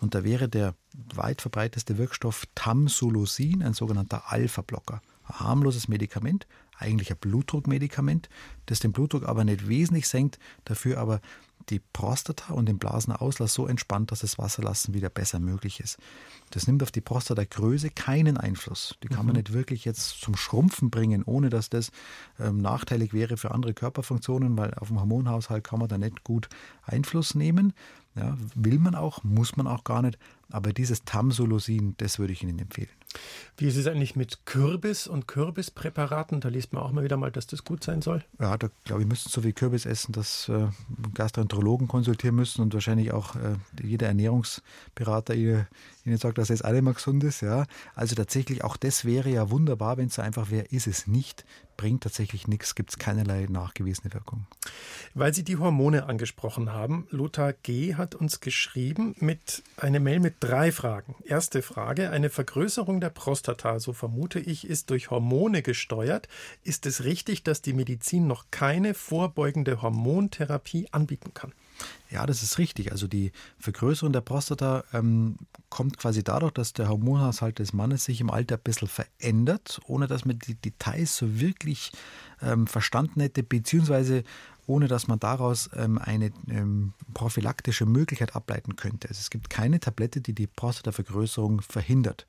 Und da wäre der weit verbreiteste Wirkstoff Tamsulosin, ein sogenannter Alpha-Blocker. Ein harmloses Medikament, eigentlich ein Blutdruckmedikament, das den Blutdruck aber nicht wesentlich senkt, dafür aber die Prostata und den Blasenauslass so entspannt, dass das Wasserlassen wieder besser möglich ist. Das nimmt auf die Prostatagröße keinen Einfluss. Die kann mhm. man nicht wirklich jetzt zum Schrumpfen bringen, ohne dass das ähm, nachteilig wäre für andere Körperfunktionen, weil auf dem Hormonhaushalt kann man da nicht gut Einfluss nehmen. Ja, will man auch, muss man auch gar nicht. Aber dieses Tamsulosin, das würde ich Ihnen empfehlen. Wie ist es eigentlich mit Kürbis und Kürbispräparaten? Da liest man auch mal wieder mal, dass das gut sein soll. Ja, da glaube ich, müssten so viel Kürbis essen, dass äh, Gastroenterologen konsultieren müssen und wahrscheinlich auch äh, jeder Ernährungsberater ihnen, ihnen sagt, dass es alle mal gesund ist. Ja. Also tatsächlich, auch das wäre ja wunderbar, wenn es so einfach wäre, ist es nicht bringt tatsächlich nichts, gibt es keinerlei nachgewiesene Wirkung. Weil Sie die Hormone angesprochen haben, Lothar G. hat uns geschrieben mit einer Mail mit drei Fragen. Erste Frage, eine Vergrößerung der Prostata, so vermute ich, ist durch Hormone gesteuert. Ist es richtig, dass die Medizin noch keine vorbeugende Hormontherapie anbieten kann? Ja, das ist richtig. Also die Vergrößerung der Prostata ähm, kommt quasi dadurch, dass der Hormonhaushalt des Mannes sich im Alter ein bisschen verändert, ohne dass man die Details so wirklich ähm, verstanden hätte, beziehungsweise ohne dass man daraus ähm, eine ähm, prophylaktische Möglichkeit ableiten könnte. Also es gibt keine Tablette, die die Prostatavergrößerung verhindert.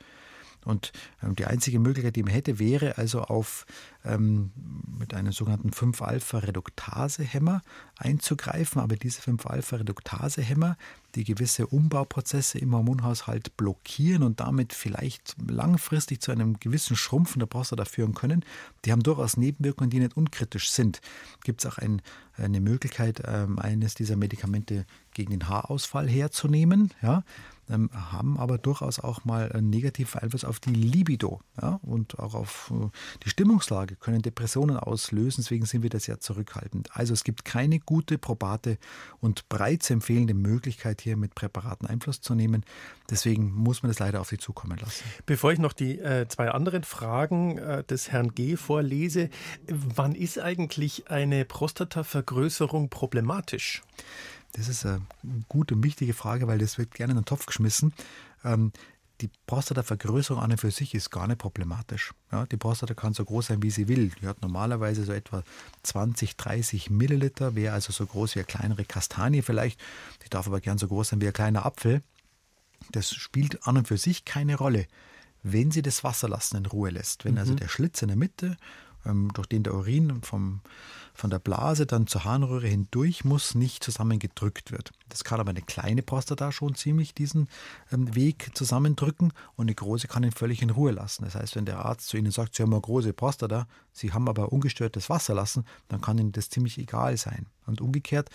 Und ähm, die einzige Möglichkeit, die man hätte, wäre also auf ähm, mit einem sogenannten 5-Alpha-Reduktase-Hämmer einzugreifen. Aber diese 5-Alpha-Reduktase-Hämmer, die gewisse Umbauprozesse im Hormonhaushalt blockieren und damit vielleicht langfristig zu einem gewissen Schrumpfen der Prostata führen können, die haben durchaus Nebenwirkungen, die nicht unkritisch sind. Gibt es auch ein, eine Möglichkeit, ähm, eines dieser Medikamente gegen den Haarausfall herzunehmen? Ja? Ähm, haben aber durchaus auch mal einen negativen Einfluss auf die Libido ja, und auch auf äh, die Stimmungslage, können Depressionen auslösen. Deswegen sind wir da sehr zurückhaltend. Also es gibt keine gute, probate und breit zu empfehlende Möglichkeit, hier mit Präparaten Einfluss zu nehmen. Deswegen muss man das leider auf Sie zukommen lassen. Bevor ich noch die äh, zwei anderen Fragen äh, des Herrn G. vorlese, wann ist eigentlich eine Prostatavergrößerung problematisch? Das ist eine gute und wichtige Frage, weil das wird gerne in den Topf geschmissen. Ähm, die Prostatavergrößerung an und für sich ist gar nicht problematisch. Ja, die Prostata kann so groß sein, wie sie will. Die hat normalerweise so etwa 20, 30 Milliliter, wäre also so groß wie eine kleinere Kastanie vielleicht. Die darf aber gern so groß sein wie ein kleiner Apfel. Das spielt an und für sich keine Rolle, wenn sie das Wasserlassen in Ruhe lässt. Wenn also mhm. der Schlitz in der Mitte ähm, durch den der Urin vom, von der Blase dann zur Harnröhre hindurch muss, nicht zusammengedrückt wird. Das kann aber eine kleine Prostata schon ziemlich diesen ähm, Weg zusammendrücken und eine große kann ihn völlig in Ruhe lassen. Das heißt, wenn der Arzt zu Ihnen sagt, Sie haben eine große Prostata, Sie haben aber ungestörtes Wasser lassen, dann kann Ihnen das ziemlich egal sein. Und umgekehrt,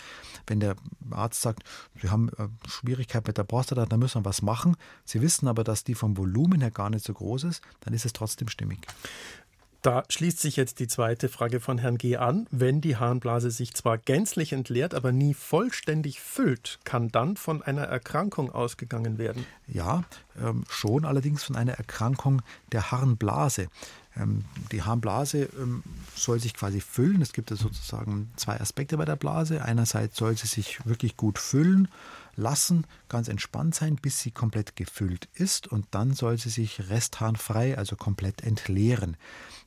wenn der Arzt sagt, Sie haben äh, Schwierigkeit mit der Prostata, dann müssen wir was machen. Sie wissen aber, dass die vom Volumen her gar nicht so groß ist, dann ist es trotzdem stimmig. Da schließt sich jetzt die zweite Frage von Herrn G. an. Wenn die Harnblase sich zwar gänzlich entleert, aber nie vollständig füllt, kann dann von einer Erkrankung ausgegangen werden? Ja, ähm, schon allerdings von einer Erkrankung der Harnblase. Ähm, die Harnblase ähm, soll sich quasi füllen. Es gibt ja sozusagen zwei Aspekte bei der Blase. Einerseits soll sie sich wirklich gut füllen lassen, ganz entspannt sein, bis sie komplett gefüllt ist und dann soll sie sich restharnfrei, also komplett entleeren.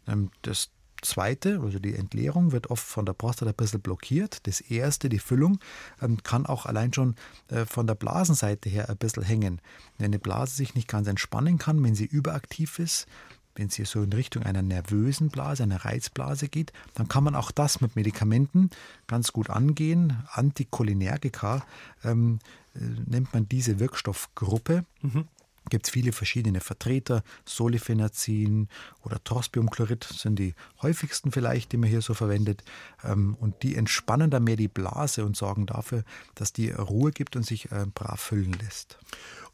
Ähm, das Zweite, also die Entleerung, wird oft von der Prostata ein bisschen blockiert. Das erste, die Füllung, ähm, kann auch allein schon äh, von der Blasenseite her ein bisschen hängen. Wenn eine Blase sich nicht ganz entspannen kann, wenn sie überaktiv ist, wenn sie so in Richtung einer nervösen Blase, einer Reizblase geht, dann kann man auch das mit Medikamenten ganz gut angehen. Anticholinergika ähm, äh, nennt man diese Wirkstoffgruppe. Mhm gibt es viele verschiedene Vertreter. Solifenazin oder Trospiumchlorid sind die häufigsten vielleicht, die man hier so verwendet. Ähm, und die entspannen dann mehr die Blase und sorgen dafür, dass die Ruhe gibt und sich äh, brav füllen lässt.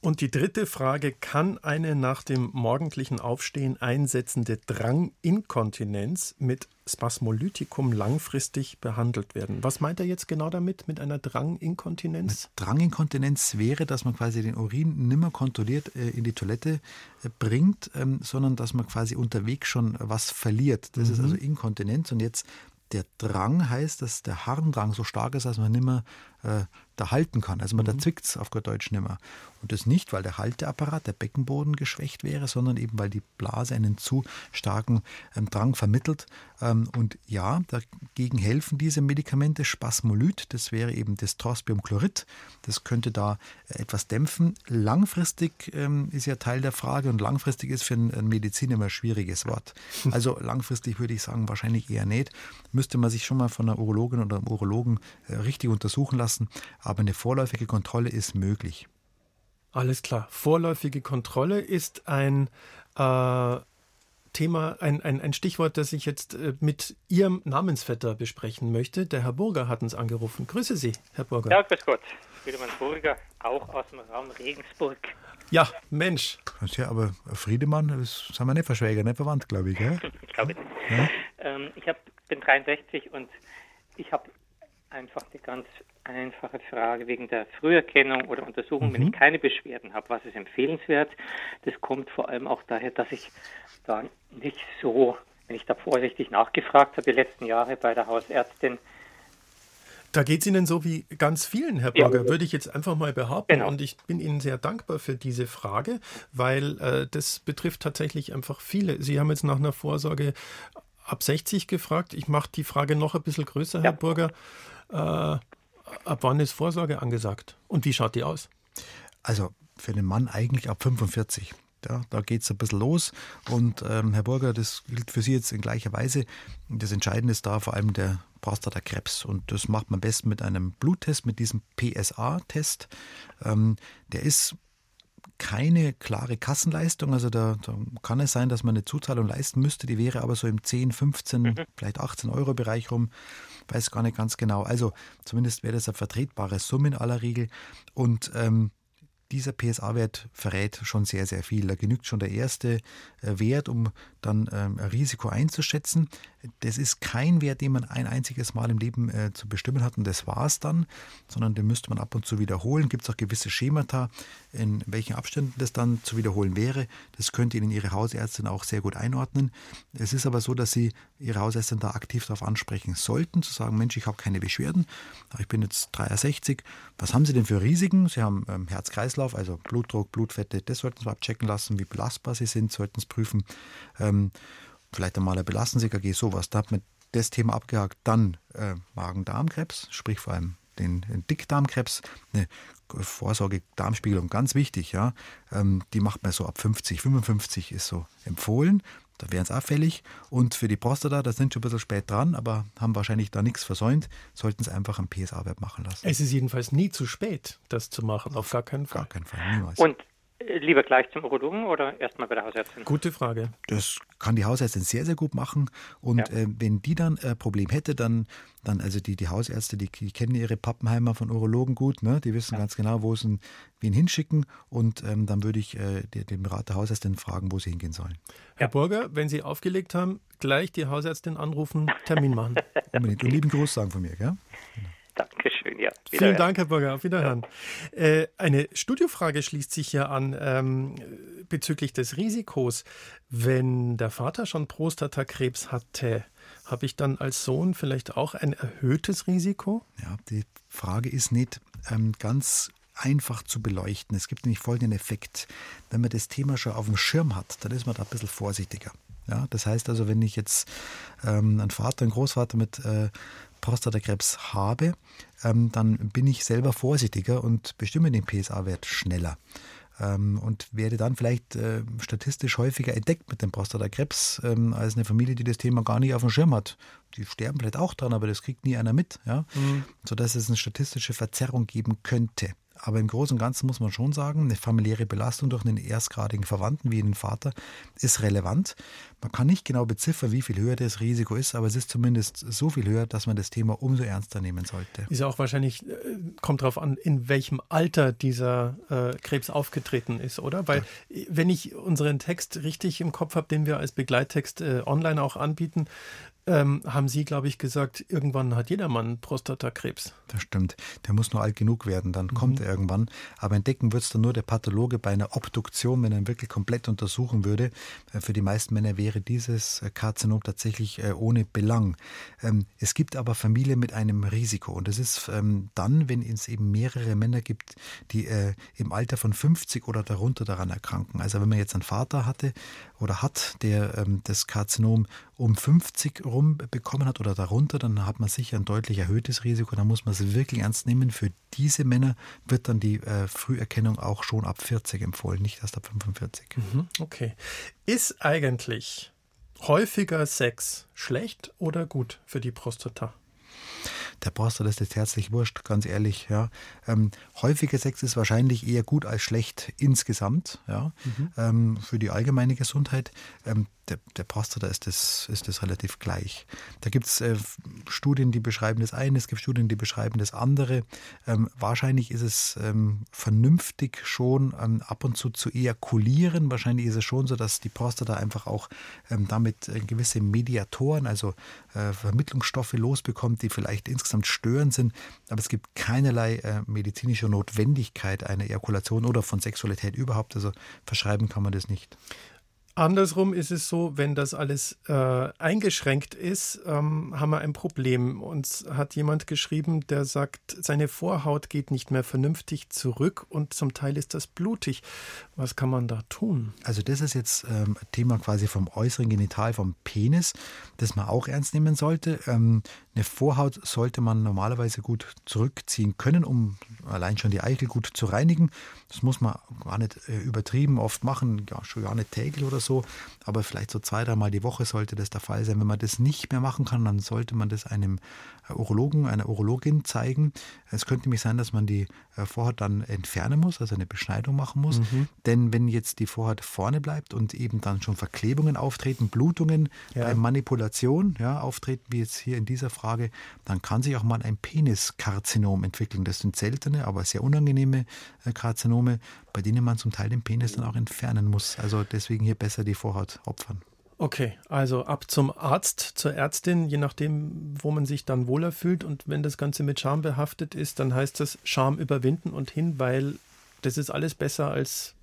Und die dritte Frage, kann eine nach dem morgendlichen Aufstehen einsetzende Dranginkontinenz mit Spasmolytikum langfristig behandelt werden? Was meint er jetzt genau damit, mit einer Dranginkontinenz? Mit Dranginkontinenz wäre, dass man quasi den Urin nimmer kontrolliert äh, in die Toilette äh, bringt, ähm, sondern dass man quasi unterwegs schon was verliert. Das mhm. ist also Inkontinenz. Und jetzt der Drang heißt, dass der Harndrang so stark ist, dass man nimmer äh, da halten kann. Also man mhm. da zwickt es auf gut Deutsch nimmer. Und das nicht, weil der Halteapparat, der Beckenboden geschwächt wäre, sondern eben, weil die Blase einen zu starken ähm, Drang vermittelt. Ähm, und ja, dagegen helfen diese Medikamente. Spasmolyt, das wäre eben das Trospiumchlorid. Das könnte da äh, etwas dämpfen. Langfristig ähm, ist ja Teil der Frage und langfristig ist für einen Medizin immer ein schwieriges Wort. Also langfristig würde ich sagen, wahrscheinlich eher nicht. Müsste man sich schon mal von einer Urologin oder einem Urologen äh, richtig untersuchen lassen. Aber eine vorläufige Kontrolle ist möglich. Alles klar. Vorläufige Kontrolle ist ein äh, Thema, ein, ein, ein Stichwort, das ich jetzt äh, mit Ihrem Namensvetter besprechen möchte. Der Herr Burger hat uns angerufen. Grüße Sie, Herr Burger. Ja, grüß Gott. Friedemann Burger, auch aus dem Raum Regensburg. Ja, Mensch. Ja, aber Friedemann, das sind wir nicht verschwägert, nicht verwandt, glaube ich. Gell? ich glaube nicht. Ja? Ähm, ich hab, bin 63 und ich habe einfach eine ganz einfache Frage wegen der Früherkennung oder Untersuchung, mhm. wenn ich keine Beschwerden habe. Was ist empfehlenswert? Das kommt vor allem auch daher, dass ich da nicht so, wenn ich da vorsichtig nachgefragt habe, die letzten Jahre bei der Hausärztin, da geht es Ihnen so wie ganz vielen, Herr Burger, ja. würde ich jetzt einfach mal behaupten. Genau. Und ich bin Ihnen sehr dankbar für diese Frage, weil äh, das betrifft tatsächlich einfach viele. Sie haben jetzt nach einer Vorsorge ab 60 gefragt. Ich mache die Frage noch ein bisschen größer, Herr ja. Burger. Äh, ab wann ist Vorsorge angesagt? Und wie schaut die aus? Also für den Mann eigentlich ab 45. Ja, da geht es ein bisschen los. Und ähm, Herr Burger, das gilt für Sie jetzt in gleicher Weise. Das Entscheidende ist da vor allem der Prostatakrebs. Und das macht man am besten mit einem Bluttest, mit diesem PSA-Test. Ähm, der ist keine klare Kassenleistung. Also da, da, kann es sein, dass man eine Zuzahlung leisten müsste. Die wäre aber so im 10, 15, mhm. vielleicht 18 Euro Bereich rum. Weiß gar nicht ganz genau. Also zumindest wäre das eine vertretbare Summe in aller Regel. Und ähm, dieser PSA-Wert verrät schon sehr, sehr viel. Da genügt schon der erste äh, Wert, um dann ähm, ein Risiko einzuschätzen. Das ist kein Wert, den man ein einziges Mal im Leben äh, zu bestimmen hat und das war es dann, sondern den müsste man ab und zu wiederholen. Gibt es auch gewisse Schemata, in welchen Abständen das dann zu wiederholen wäre. Das könnte Ihnen Ihre Hausärztin auch sehr gut einordnen. Es ist aber so, dass Sie Ihre Hausärztin da aktiv darauf ansprechen sollten, zu sagen, Mensch, ich habe keine Beschwerden, ich bin jetzt 63, was haben Sie denn für Risiken? Sie haben ähm, Herz-Kreislauf Kreislauf, also Blutdruck, Blutfette, das sollten Sie abchecken lassen, wie belastbar sie sind, sollten Sie prüfen. Ähm, vielleicht einmal ein Belastens-EKG, sowas. Da hat man das Thema abgehakt. Dann äh, Magen-Darm-Krebs, sprich vor allem den, den Dickdarmkrebs, eine Vorsorge, Darmspiegelung, ganz wichtig, ja. Ähm, die macht man so ab 50, 55 ist so empfohlen. Da wären es auffällig. Und für die Prostata, da sind schon ein bisschen spät dran, aber haben wahrscheinlich da nichts versäumt, sollten es einfach am PSA-Wert machen lassen. Es ist jedenfalls nie zu spät, das zu machen, auf gar keinen Fall. Gar keinen Fall, niemals. Und Lieber gleich zum Urologen oder erstmal bei der Hausärztin? Gute Frage. Das kann die Hausärztin sehr, sehr gut machen. Und ja. äh, wenn die dann ein Problem hätte, dann, dann also die, die Hausärzte, die, die kennen ihre Pappenheimer von Urologen gut, ne? die wissen ja. ganz genau, wo sie wen hinschicken. Und ähm, dann würde ich äh, den Rat der Hausärztin fragen, wo sie hingehen sollen. Herr Burger, wenn Sie aufgelegt haben, gleich die Hausärztin anrufen, Termin machen. Unbedingt. Und lieben Gruß sagen von mir. Gell? Dankeschön, ja. Vielen Dank, Herr Burger. Auf Wiederhören. Ja. Äh, eine Studiofrage schließt sich hier an ähm, bezüglich des Risikos. Wenn der Vater schon Prostatakrebs hatte, habe ich dann als Sohn vielleicht auch ein erhöhtes Risiko? Ja, die Frage ist nicht ähm, ganz einfach zu beleuchten. Es gibt nämlich folgenden Effekt. Wenn man das Thema schon auf dem Schirm hat, dann ist man da ein bisschen vorsichtiger. Ja, das heißt also, wenn ich jetzt ähm, einen Vater, einen Großvater mit äh, Prostatakrebs habe, ähm, dann bin ich selber vorsichtiger und bestimme den PSA-Wert schneller ähm, und werde dann vielleicht äh, statistisch häufiger entdeckt mit dem Prostatakrebs ähm, als eine Familie, die das Thema gar nicht auf dem Schirm hat. Die sterben vielleicht auch dran, aber das kriegt nie einer mit, ja? Mhm. sodass es eine statistische Verzerrung geben könnte. Aber im Großen und Ganzen muss man schon sagen, eine familiäre Belastung durch einen erstgradigen Verwandten wie einen Vater ist relevant. Man kann nicht genau beziffern, wie viel höher das Risiko ist, aber es ist zumindest so viel höher, dass man das Thema umso ernster nehmen sollte. Ist ja auch wahrscheinlich, äh, kommt darauf an, in welchem Alter dieser äh, Krebs aufgetreten ist, oder? Weil, ja. wenn ich unseren Text richtig im Kopf habe, den wir als Begleittext äh, online auch anbieten, ähm, haben Sie, glaube ich, gesagt, irgendwann hat jedermann Prostatakrebs. Das stimmt. Der muss nur alt genug werden, dann mhm. kommt er irgendwann. Aber entdecken wird es dann nur der Pathologe bei einer Obduktion, wenn er ihn wirklich komplett untersuchen würde. Äh, für die meisten Männer wäre dieses äh, Karzinom tatsächlich äh, ohne Belang. Ähm, es gibt aber Familien mit einem Risiko. Und das ist ähm, dann, wenn es eben mehrere Männer gibt, die im Alter von 50 oder darunter daran erkranken. Also wenn man jetzt einen Vater hatte oder hat, der ähm, das Karzinom um 50 rum bekommen hat oder darunter, dann hat man sicher ein deutlich erhöhtes Risiko. Da muss man es wirklich ernst nehmen. Für diese Männer wird dann die äh, Früherkennung auch schon ab 40 empfohlen, nicht erst ab 45. Mhm, okay. Ist eigentlich häufiger Sex schlecht oder gut für die Prostata? Der Prostata ist jetzt herzlich wurscht, ganz ehrlich. Ja. Ähm, häufiger Sex ist wahrscheinlich eher gut als schlecht insgesamt, ja, mhm. ähm, für die allgemeine Gesundheit. Ähm, der, der Prostata ist das, ist das relativ gleich. Da gibt es äh, Studien, die beschreiben das eine, es gibt Studien, die beschreiben das andere. Ähm, wahrscheinlich ist es ähm, vernünftig schon ähm, ab und zu zu ejakulieren. Wahrscheinlich ist es schon so, dass die Prostata einfach auch ähm, damit äh, gewisse Mediatoren, also äh, Vermittlungsstoffe losbekommt, die vielleicht insgesamt störend sind. Aber es gibt keinerlei äh, medizinische Notwendigkeit einer Ejakulation oder von Sexualität überhaupt. Also verschreiben kann man das nicht. Andersrum ist es so, wenn das alles äh, eingeschränkt ist, ähm, haben wir ein Problem. Uns hat jemand geschrieben, der sagt, seine Vorhaut geht nicht mehr vernünftig zurück und zum Teil ist das blutig. Was kann man da tun? Also das ist jetzt ähm, Thema quasi vom äußeren Genital, vom Penis, das man auch ernst nehmen sollte. Ähm, eine Vorhaut sollte man normalerweise gut zurückziehen können, um allein schon die Eichel gut zu reinigen. Das muss man gar nicht äh, übertrieben oft machen, ja, schon gar nicht täglich oder so, aber vielleicht so zwei, dreimal die Woche sollte das der Fall sein. Wenn man das nicht mehr machen kann, dann sollte man das einem Urologen, einer Urologin zeigen. Es könnte nämlich sein, dass man die äh, Vorhaut dann entfernen muss, also eine Beschneidung machen muss. Mhm. Denn wenn jetzt die Vorhaut vorne bleibt und eben dann schon Verklebungen auftreten, Blutungen ja. bei Manipulation ja, auftreten, wie jetzt hier in dieser Frage, dann kann sich auch mal ein Peniskarzinom entwickeln. Das sind seltene, aber sehr unangenehme äh, Karzinome, bei denen man zum Teil den Penis dann auch entfernen muss. Also deswegen hier besser die Vorhaut opfern. Okay, also ab zum Arzt, zur Ärztin, je nachdem, wo man sich dann wohler fühlt. Und wenn das Ganze mit Scham behaftet ist, dann heißt das Scham überwinden und hin, weil das ist alles besser als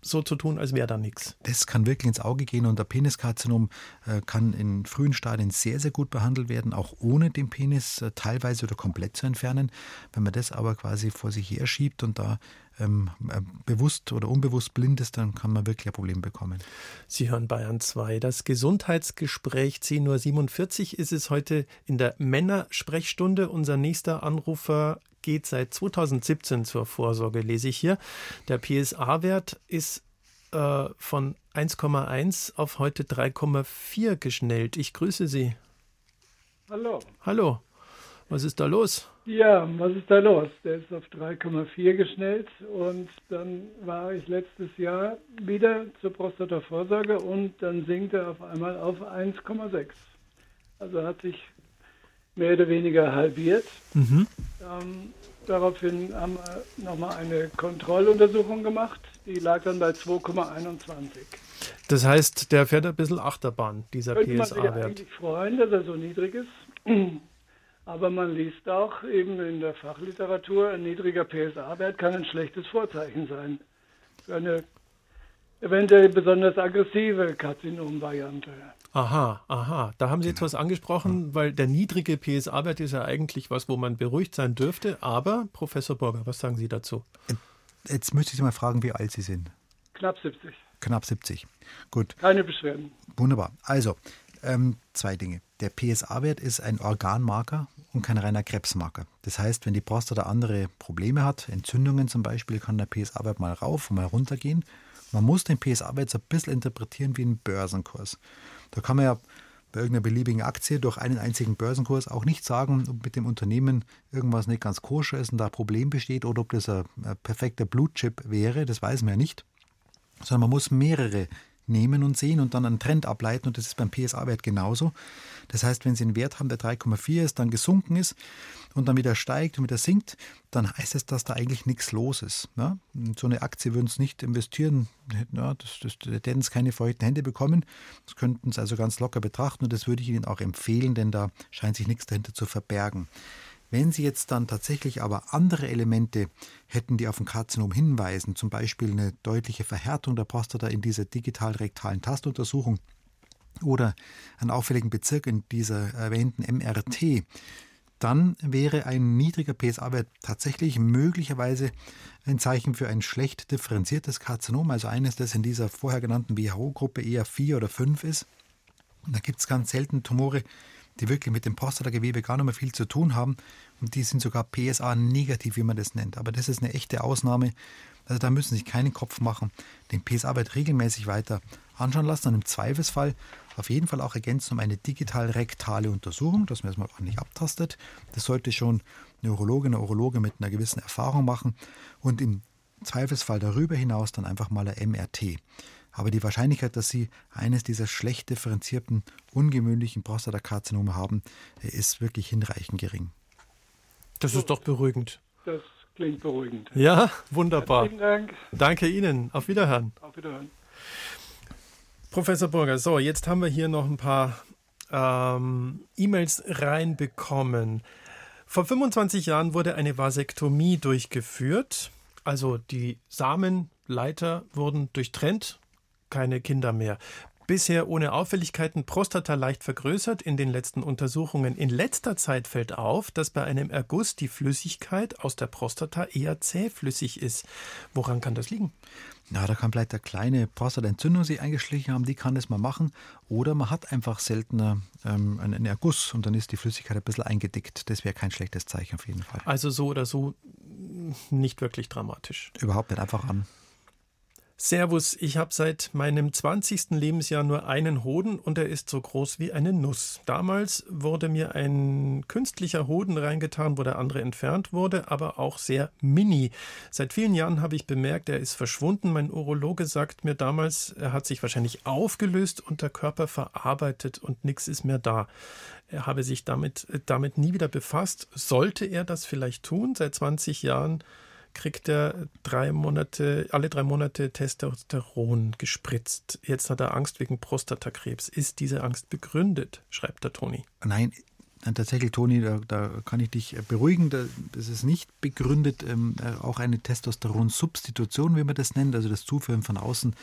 so zu tun, als wäre da nichts. Das kann wirklich ins Auge gehen und der Peniskarzinom äh, kann in frühen Stadien sehr, sehr gut behandelt werden, auch ohne den Penis äh, teilweise oder komplett zu entfernen. Wenn man das aber quasi vor sich her schiebt und da ähm, äh, bewusst oder unbewusst blind ist, dann kann man wirklich ein Problem bekommen. Sie hören Bayern 2. Das Gesundheitsgespräch 10.47 Uhr ist es heute in der Männersprechstunde. Unser nächster Anrufer geht seit 2017 zur Vorsorge, lese ich hier. Der PSA-Wert ist äh, von 1,1 auf heute 3,4 geschnellt. Ich grüße Sie. Hallo. Hallo. Was ist da los? Ja, was ist da los? Der ist auf 3,4 geschnellt und dann war ich letztes Jahr wieder zur Prostatavorsorge und dann sinkt er auf einmal auf 1,6. Also hat sich mehr oder weniger halbiert. Mhm. Ähm, daraufhin haben wir nochmal eine Kontrolluntersuchung gemacht. Die lag dann bei 2,21. Das heißt, der fährt ein bisschen Achterbahn, dieser PSA-Wert. Man sich eigentlich freuen, dass er so niedrig ist. Aber man liest auch eben in der Fachliteratur, ein niedriger PSA-Wert kann ein schlechtes Vorzeichen sein. Für eine eventuell besonders aggressive Karzinomvariante. Aha, aha. Da haben Sie jetzt was angesprochen, weil der niedrige PSA-Wert ist ja eigentlich was, wo man beruhigt sein dürfte. Aber, Professor Borger, was sagen Sie dazu? Jetzt müsste ich Sie mal fragen, wie alt Sie sind. Knapp 70. Knapp 70. Gut. Keine Beschwerden. Wunderbar. Also, ähm, zwei Dinge. Der PSA-Wert ist ein Organmarker und kein reiner Krebsmarker. Das heißt, wenn die Prostata andere Probleme hat, Entzündungen zum Beispiel, kann der PSA-Wert mal rauf und mal runter gehen. Man muss den PSA-Wert so ein bisschen interpretieren wie einen Börsenkurs. Da kann man ja bei irgendeiner beliebigen Aktie durch einen einzigen Börsenkurs auch nicht sagen, ob mit dem Unternehmen irgendwas nicht ganz koscher ist und da ein Problem besteht oder ob das ein, perfekter Blutchip wäre. Das weiß man ja nicht. Sondern man muss mehrere nehmen und sehen und dann einen Trend ableiten. Und das ist beim PSA-Wert genauso. Das heißt, wenn Sie einen Wert haben, der 3,4 ist, dann gesunken ist und dann wieder steigt und wieder sinkt, dann heißt es, dass da eigentlich nichts los ist. Ja? So eine Aktie würden es nicht investieren, ja, das, das, das hätten es keine feuchten Hände bekommen. Das könnten Sie also ganz locker betrachten und das würde ich Ihnen auch empfehlen, denn da scheint sich nichts dahinter zu verbergen. Wenn Sie jetzt dann tatsächlich aber andere Elemente hätten, die auf ein Karzinom hinweisen, zum Beispiel eine deutliche Verhärtung der Prostata in dieser digital-rektalen Tastuntersuchung oder einen auffälligen Bezirk in dieser erwähnten MRT, dann wäre ein niedriger PSA-Wert tatsächlich möglicherweise ein Zeichen für ein schlecht differenziertes Karzinom, also eines, das in dieser vorher genannten WHO-Gruppe eher 4 oder 5 ist. Und da gibt es ganz selten Tumore, die wirklich mit dem Prostatagewebe gar nicht mehr viel zu tun haben. Und die sind sogar PSA-negativ, wie man das nennt. Aber das ist eine echte Ausnahme. Also da müssen Sie sich keinen Kopf machen. Den PSA-Wert regelmäßig weiter anschauen lassen und im Zweifelsfall auf jeden Fall auch ergänzen um eine digital-rektale Untersuchung, dass man das mal ordentlich abtastet. Das sollte schon eine Urologin, eine Urologe mit einer gewissen Erfahrung machen und im Zweifelsfall darüber hinaus dann einfach mal ein MRT. Aber die Wahrscheinlichkeit, dass Sie eines dieser schlecht differenzierten, ungewöhnlichen Prostatakarzinome haben, ist wirklich hinreichend gering. Das ist doch beruhigend. Das klingt beruhigend. Ja, wunderbar. Vielen Dank. Danke Ihnen. Auf Wiederhören. Auf Wiederhören. Professor Burger, so, jetzt haben wir hier noch ein paar ähm, E-Mails reinbekommen. Vor 25 Jahren wurde eine Vasektomie durchgeführt. Also die Samenleiter wurden durchtrennt keine Kinder mehr. Bisher ohne Auffälligkeiten, Prostata leicht vergrößert in den letzten Untersuchungen. In letzter Zeit fällt auf, dass bei einem Erguss die Flüssigkeit aus der Prostata eher zähflüssig ist. Woran kann das liegen? Ja, da kann vielleicht eine kleine Prostataentzündung sich eingeschlichen haben, die kann das mal machen. Oder man hat einfach seltener ähm, einen Erguss und dann ist die Flüssigkeit ein bisschen eingedickt. Das wäre kein schlechtes Zeichen auf jeden Fall. Also so oder so nicht wirklich dramatisch. Überhaupt nicht, einfach an. Servus, ich habe seit meinem 20. Lebensjahr nur einen Hoden und er ist so groß wie eine Nuss. Damals wurde mir ein künstlicher Hoden reingetan, wo der andere entfernt wurde, aber auch sehr mini. Seit vielen Jahren habe ich bemerkt, er ist verschwunden. Mein Urologe sagt mir damals, er hat sich wahrscheinlich aufgelöst und der Körper verarbeitet und nichts ist mehr da. Er habe sich damit, damit nie wieder befasst. Sollte er das vielleicht tun? Seit 20 Jahren kriegt er drei Monate, alle drei Monate Testosteron gespritzt. Jetzt hat er Angst wegen Prostatakrebs. Ist diese Angst begründet, schreibt der Toni. Nein, Tatsächlich, Toni, da, da, kann ich dich beruhigen. Das ist nicht begründet. Ähm, äh, auch eine Testosteron-Substitution, wie man das nennt, also das Zuführen von außen, äh,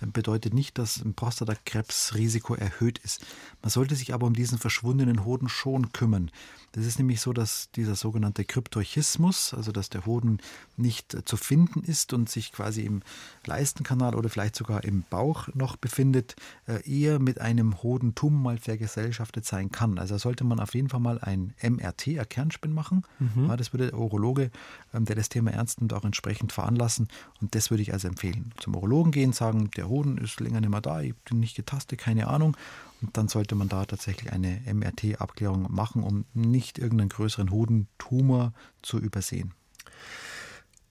bedeutet nicht, dass ein Prostatakrebsrisiko erhöht ist. Man sollte sich aber um diesen verschwundenen Hoden schon kümmern. Das ist nämlich so, dass dieser sogenannte Kryptorchismus, also dass der Hoden nicht zu finden ist und sich quasi im Leistenkanal oder vielleicht sogar im Bauch noch befindet, äh, eher mit einem Hodentum mal vergesellschaftet sein kann. Also sollte man auf jeden Fall mal ein MRT, ein Kernspin machen. Mhm. Das würde der Urologe, ähm, der das Thema ernst nimmt, auch entsprechend veranlassen. Und das würde ich also empfehlen. Zum Urologen gehen, sagen, der Hoden ist länger nicht mehr da, ich bin nicht getastet, keine Ahnung. Und dann sollte man da tatsächlich eine MRT-Abklärung machen, um nicht irgendeinen größeren Hodentumor zu übersehen.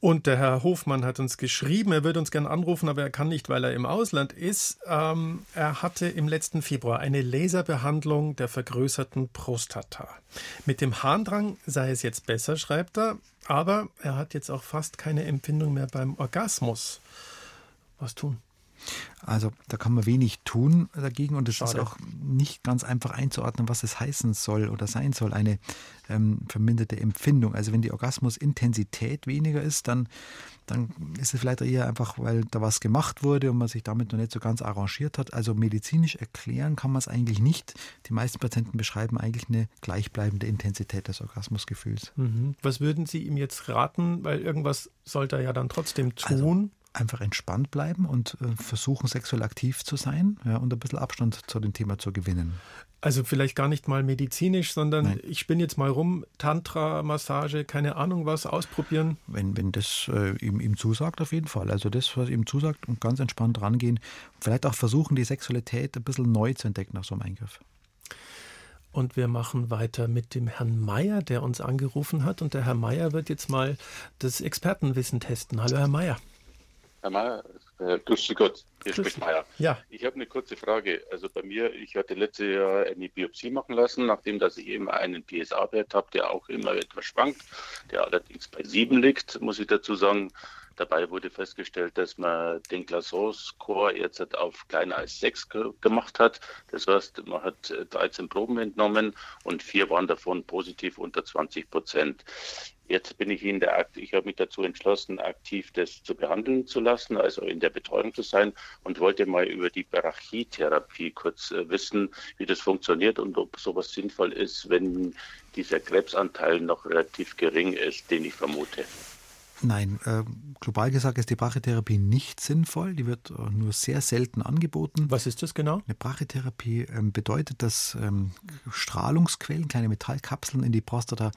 Und der Herr Hofmann hat uns geschrieben, er würde uns gerne anrufen, aber er kann nicht, weil er im Ausland ist. Ähm, er hatte im letzten Februar eine Laserbehandlung der vergrößerten Prostata. Mit dem Harndrang sei es jetzt besser, schreibt er, aber er hat jetzt auch fast keine Empfindung mehr beim Orgasmus. Was tun? Also da kann man wenig tun dagegen und es ist auch nicht ganz einfach einzuordnen, was es heißen soll oder sein soll, eine ähm, verminderte Empfindung. Also wenn die Orgasmusintensität weniger ist, dann, dann ist es vielleicht eher einfach, weil da was gemacht wurde und man sich damit noch nicht so ganz arrangiert hat. Also medizinisch erklären kann man es eigentlich nicht. Die meisten Patienten beschreiben eigentlich eine gleichbleibende Intensität des Orgasmusgefühls. Mhm. Was würden Sie ihm jetzt raten? Weil irgendwas sollte er ja dann trotzdem also tun. Also, einfach entspannt bleiben und äh, versuchen, sexuell aktiv zu sein ja, und ein bisschen Abstand zu dem Thema zu gewinnen. Also vielleicht gar nicht mal medizinisch, sondern Nein. ich spinne jetzt mal rum, Tantra, Massage, keine Ahnung was, ausprobieren. Wenn, wenn das äh, ihm, ihm zusagt, auf jeden Fall. Also das, was ihm zusagt und ganz entspannt rangehen. Vielleicht auch versuchen, die Sexualität ein bisschen neu zu entdecken nach so einem Eingriff. Und wir machen weiter mit dem Herrn Meier, der uns angerufen hat. Und der Herr Meier wird jetzt mal das Expertenwissen testen. Hallo, Herr Meier. Herr Mayer, äh, grüß Sie Gott, hier grüß spricht Mayer. Ja. Ich habe eine kurze Frage. Also bei mir, ich hatte letztes Jahr eine Biopsie machen lassen, nachdem dass ich eben einen PSA-Wert habe, der auch immer etwas schwankt, der allerdings bei 7 liegt, muss ich dazu sagen. Dabei wurde festgestellt, dass man den Glasson-Score jetzt auf kleiner als 6 gemacht hat. Das heißt, man hat 13 Proben entnommen und vier waren davon positiv unter 20 Prozent. Jetzt bin ich in der Akt, ich habe mich dazu entschlossen, aktiv das zu behandeln zu lassen, also in der Betreuung zu sein und wollte mal über die Brachietherapie kurz äh, wissen, wie das funktioniert und ob sowas sinnvoll ist, wenn dieser Krebsanteil noch relativ gering ist, den ich vermute. Nein, äh, global gesagt ist die Brachytherapie nicht sinnvoll. Die wird äh, nur sehr selten angeboten. Was ist das genau? Eine Brachytherapie ähm, bedeutet, dass ähm, Strahlungsquellen, kleine Metallkapseln in die Prostata äh,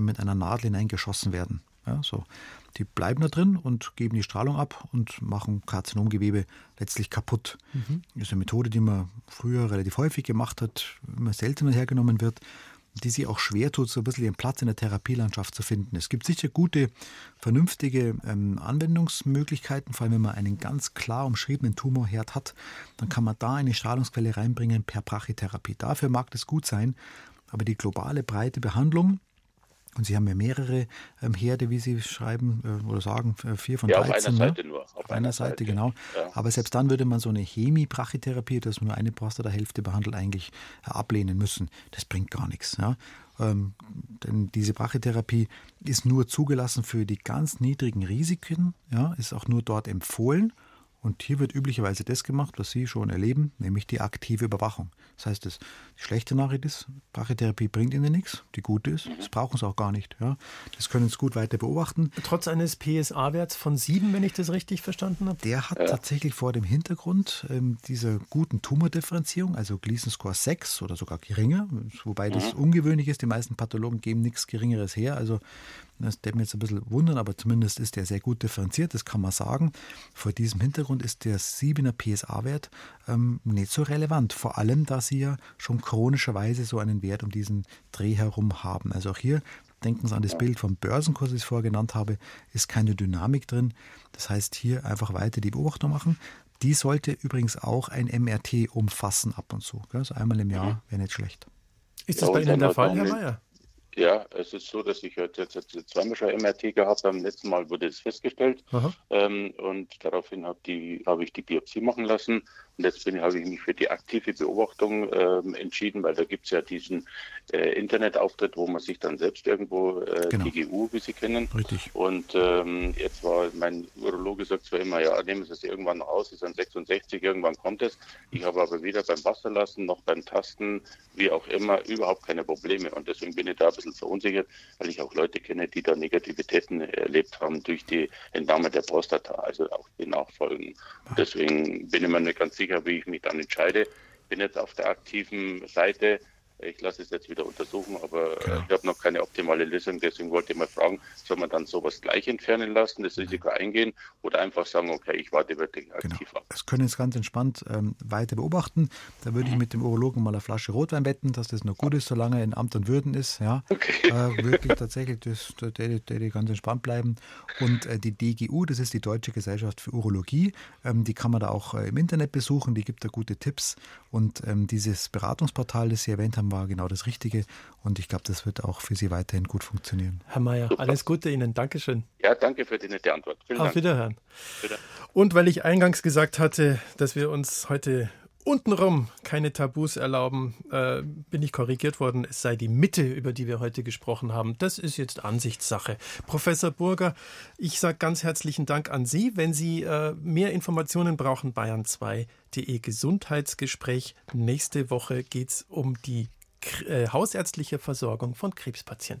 mit einer Nadel hineingeschossen werden. Ja, so. Die bleiben da drin und geben die Strahlung ab und machen Karzinomgewebe letztlich kaputt. Mhm. Das ist eine Methode, die man früher relativ häufig gemacht hat, immer seltener hergenommen wird, die sich auch schwer tut, so ein bisschen ihren Platz in der Therapielandschaft zu finden. Es gibt sicher gute, vernünftige ähm, Anwendungsmöglichkeiten, vor allem wenn man einen ganz klar umschriebenen Tumorherd hat, dann kann man da eine Strahlungsquelle reinbringen per Brachytherapie. Dafür mag das gut sein, aber die globale breite Behandlung, und Sie haben ja mehrere ähm, Herde, wie Sie schreiben äh, oder sagen, äh, vier von ja, 13. Auf einer ne? Seite nur. Auf, auf einer Seite, Seite, genau. Ja. Aber selbst dann würde man so eine Hemibrachytherapie, dass man nur eine Prostathälfte behandelt, eigentlich äh, ablehnen müssen. Das bringt gar nichts. Ja? Ähm, denn diese Brachytherapie ist nur zugelassen für die ganz niedrigen Risiken, ja? ist auch nur dort empfohlen. Und hier wird üblicherweise das gemacht, was Sie schon erleben, nämlich die aktive Überwachung. Das heißt, das, die schlechte Nachricht ist, Brachytherapie bringt Ihnen nichts. Die gute ist, das brauchen Sie auch gar nicht. Ja. Das können Sie gut weiter beobachten. Trotz eines PSA-Werts von 7, wenn ich das richtig verstanden habe? Der hat ja. tatsächlich vor dem Hintergrund ähm, dieser guten Tumordifferenzierung, also Gleason Score 6 oder sogar geringer, wobei das mhm. ungewöhnlich ist. Die meisten Pathologen geben nichts Geringeres her. Also das wird mich jetzt ein bisschen wundern, aber zumindest ist der sehr gut differenziert, das kann man sagen. Vor diesem Hintergrund ist der 7er PSA-Wert ähm, nicht so relevant. Vor allem, da Sie ja schon chronischerweise so einen Wert um diesen Dreh herum haben. Also auch hier denken Sie an das Bild vom Börsenkurs, das ich vorher genannt habe, ist keine Dynamik drin. Das heißt, hier einfach weiter die Beobachtung machen. Die sollte übrigens auch ein MRT umfassen ab und zu. Also einmal im Jahr mhm. wäre nicht schlecht. Ist das bei Ihnen der Fall, Herr Mayer? Ja, es ist so, dass ich jetzt, jetzt, jetzt zweimal schon MRT gehabt habe. Beim letzten Mal wurde es festgestellt. Ähm, und daraufhin habe hab ich die Biopsie machen lassen. Und bin, habe ich mich für die aktive Beobachtung äh, entschieden, weil da gibt es ja diesen äh, Internetauftritt, wo man sich dann selbst irgendwo äh, genau. DGU, wie Sie kennen. Richtig. Und ähm, jetzt war mein Urologe sagt zwar immer, ja, nehmen Sie es irgendwann noch aus, ist dann 66, irgendwann kommt es. Ich habe aber weder beim Wasserlassen noch beim Tasten, wie auch immer, überhaupt keine Probleme. Und deswegen bin ich da ein bisschen verunsichert, weil ich auch Leute kenne, die da Negativitäten erlebt haben durch die Entnahme der Prostata, also auch die Nachfolgen. Und deswegen bin ich mir nicht ganz sicher, wie ich mich dann entscheide. Bin jetzt auf der aktiven Seite ich lasse es jetzt wieder untersuchen, aber genau. ich habe noch keine optimale Lösung. Deswegen wollte ich mal fragen, soll man dann sowas gleich entfernen lassen, das Risiko Nein. eingehen oder einfach sagen, okay, ich warte wirklich aktiv genau. ab. Das können jetzt ganz entspannt ähm, weiter beobachten. Da würde ich mhm. mit dem Urologen mal eine Flasche Rotwein wetten, dass das noch gut ist, solange er in Amt und Würden ist. Ja, okay. äh, wirklich tatsächlich, das, der, der, der ganz entspannt bleiben. Und äh, die DGU, das ist die Deutsche Gesellschaft für Urologie, ähm, die kann man da auch äh, im Internet besuchen, die gibt da gute Tipps. Und ähm, dieses Beratungsportal, das Sie erwähnt haben, war genau das Richtige. Und ich glaube, das wird auch für Sie weiterhin gut funktionieren. Herr Mayer, alles Gute Ihnen. Dankeschön. Ja, danke für die nette Antwort. Vielen Auf Dank. Wiederhören. Bitte. Und weil ich eingangs gesagt hatte, dass wir uns heute untenrum keine Tabus erlauben, äh, bin ich korrigiert worden, es sei die Mitte, über die wir heute gesprochen haben. Das ist jetzt Ansichtssache. Professor Burger, ich sage ganz herzlichen Dank an Sie. Wenn Sie äh, mehr Informationen brauchen, bayern2.de Gesundheitsgespräch. Nächste Woche geht es um die äh, hausärztliche Versorgung von Krebspatienten.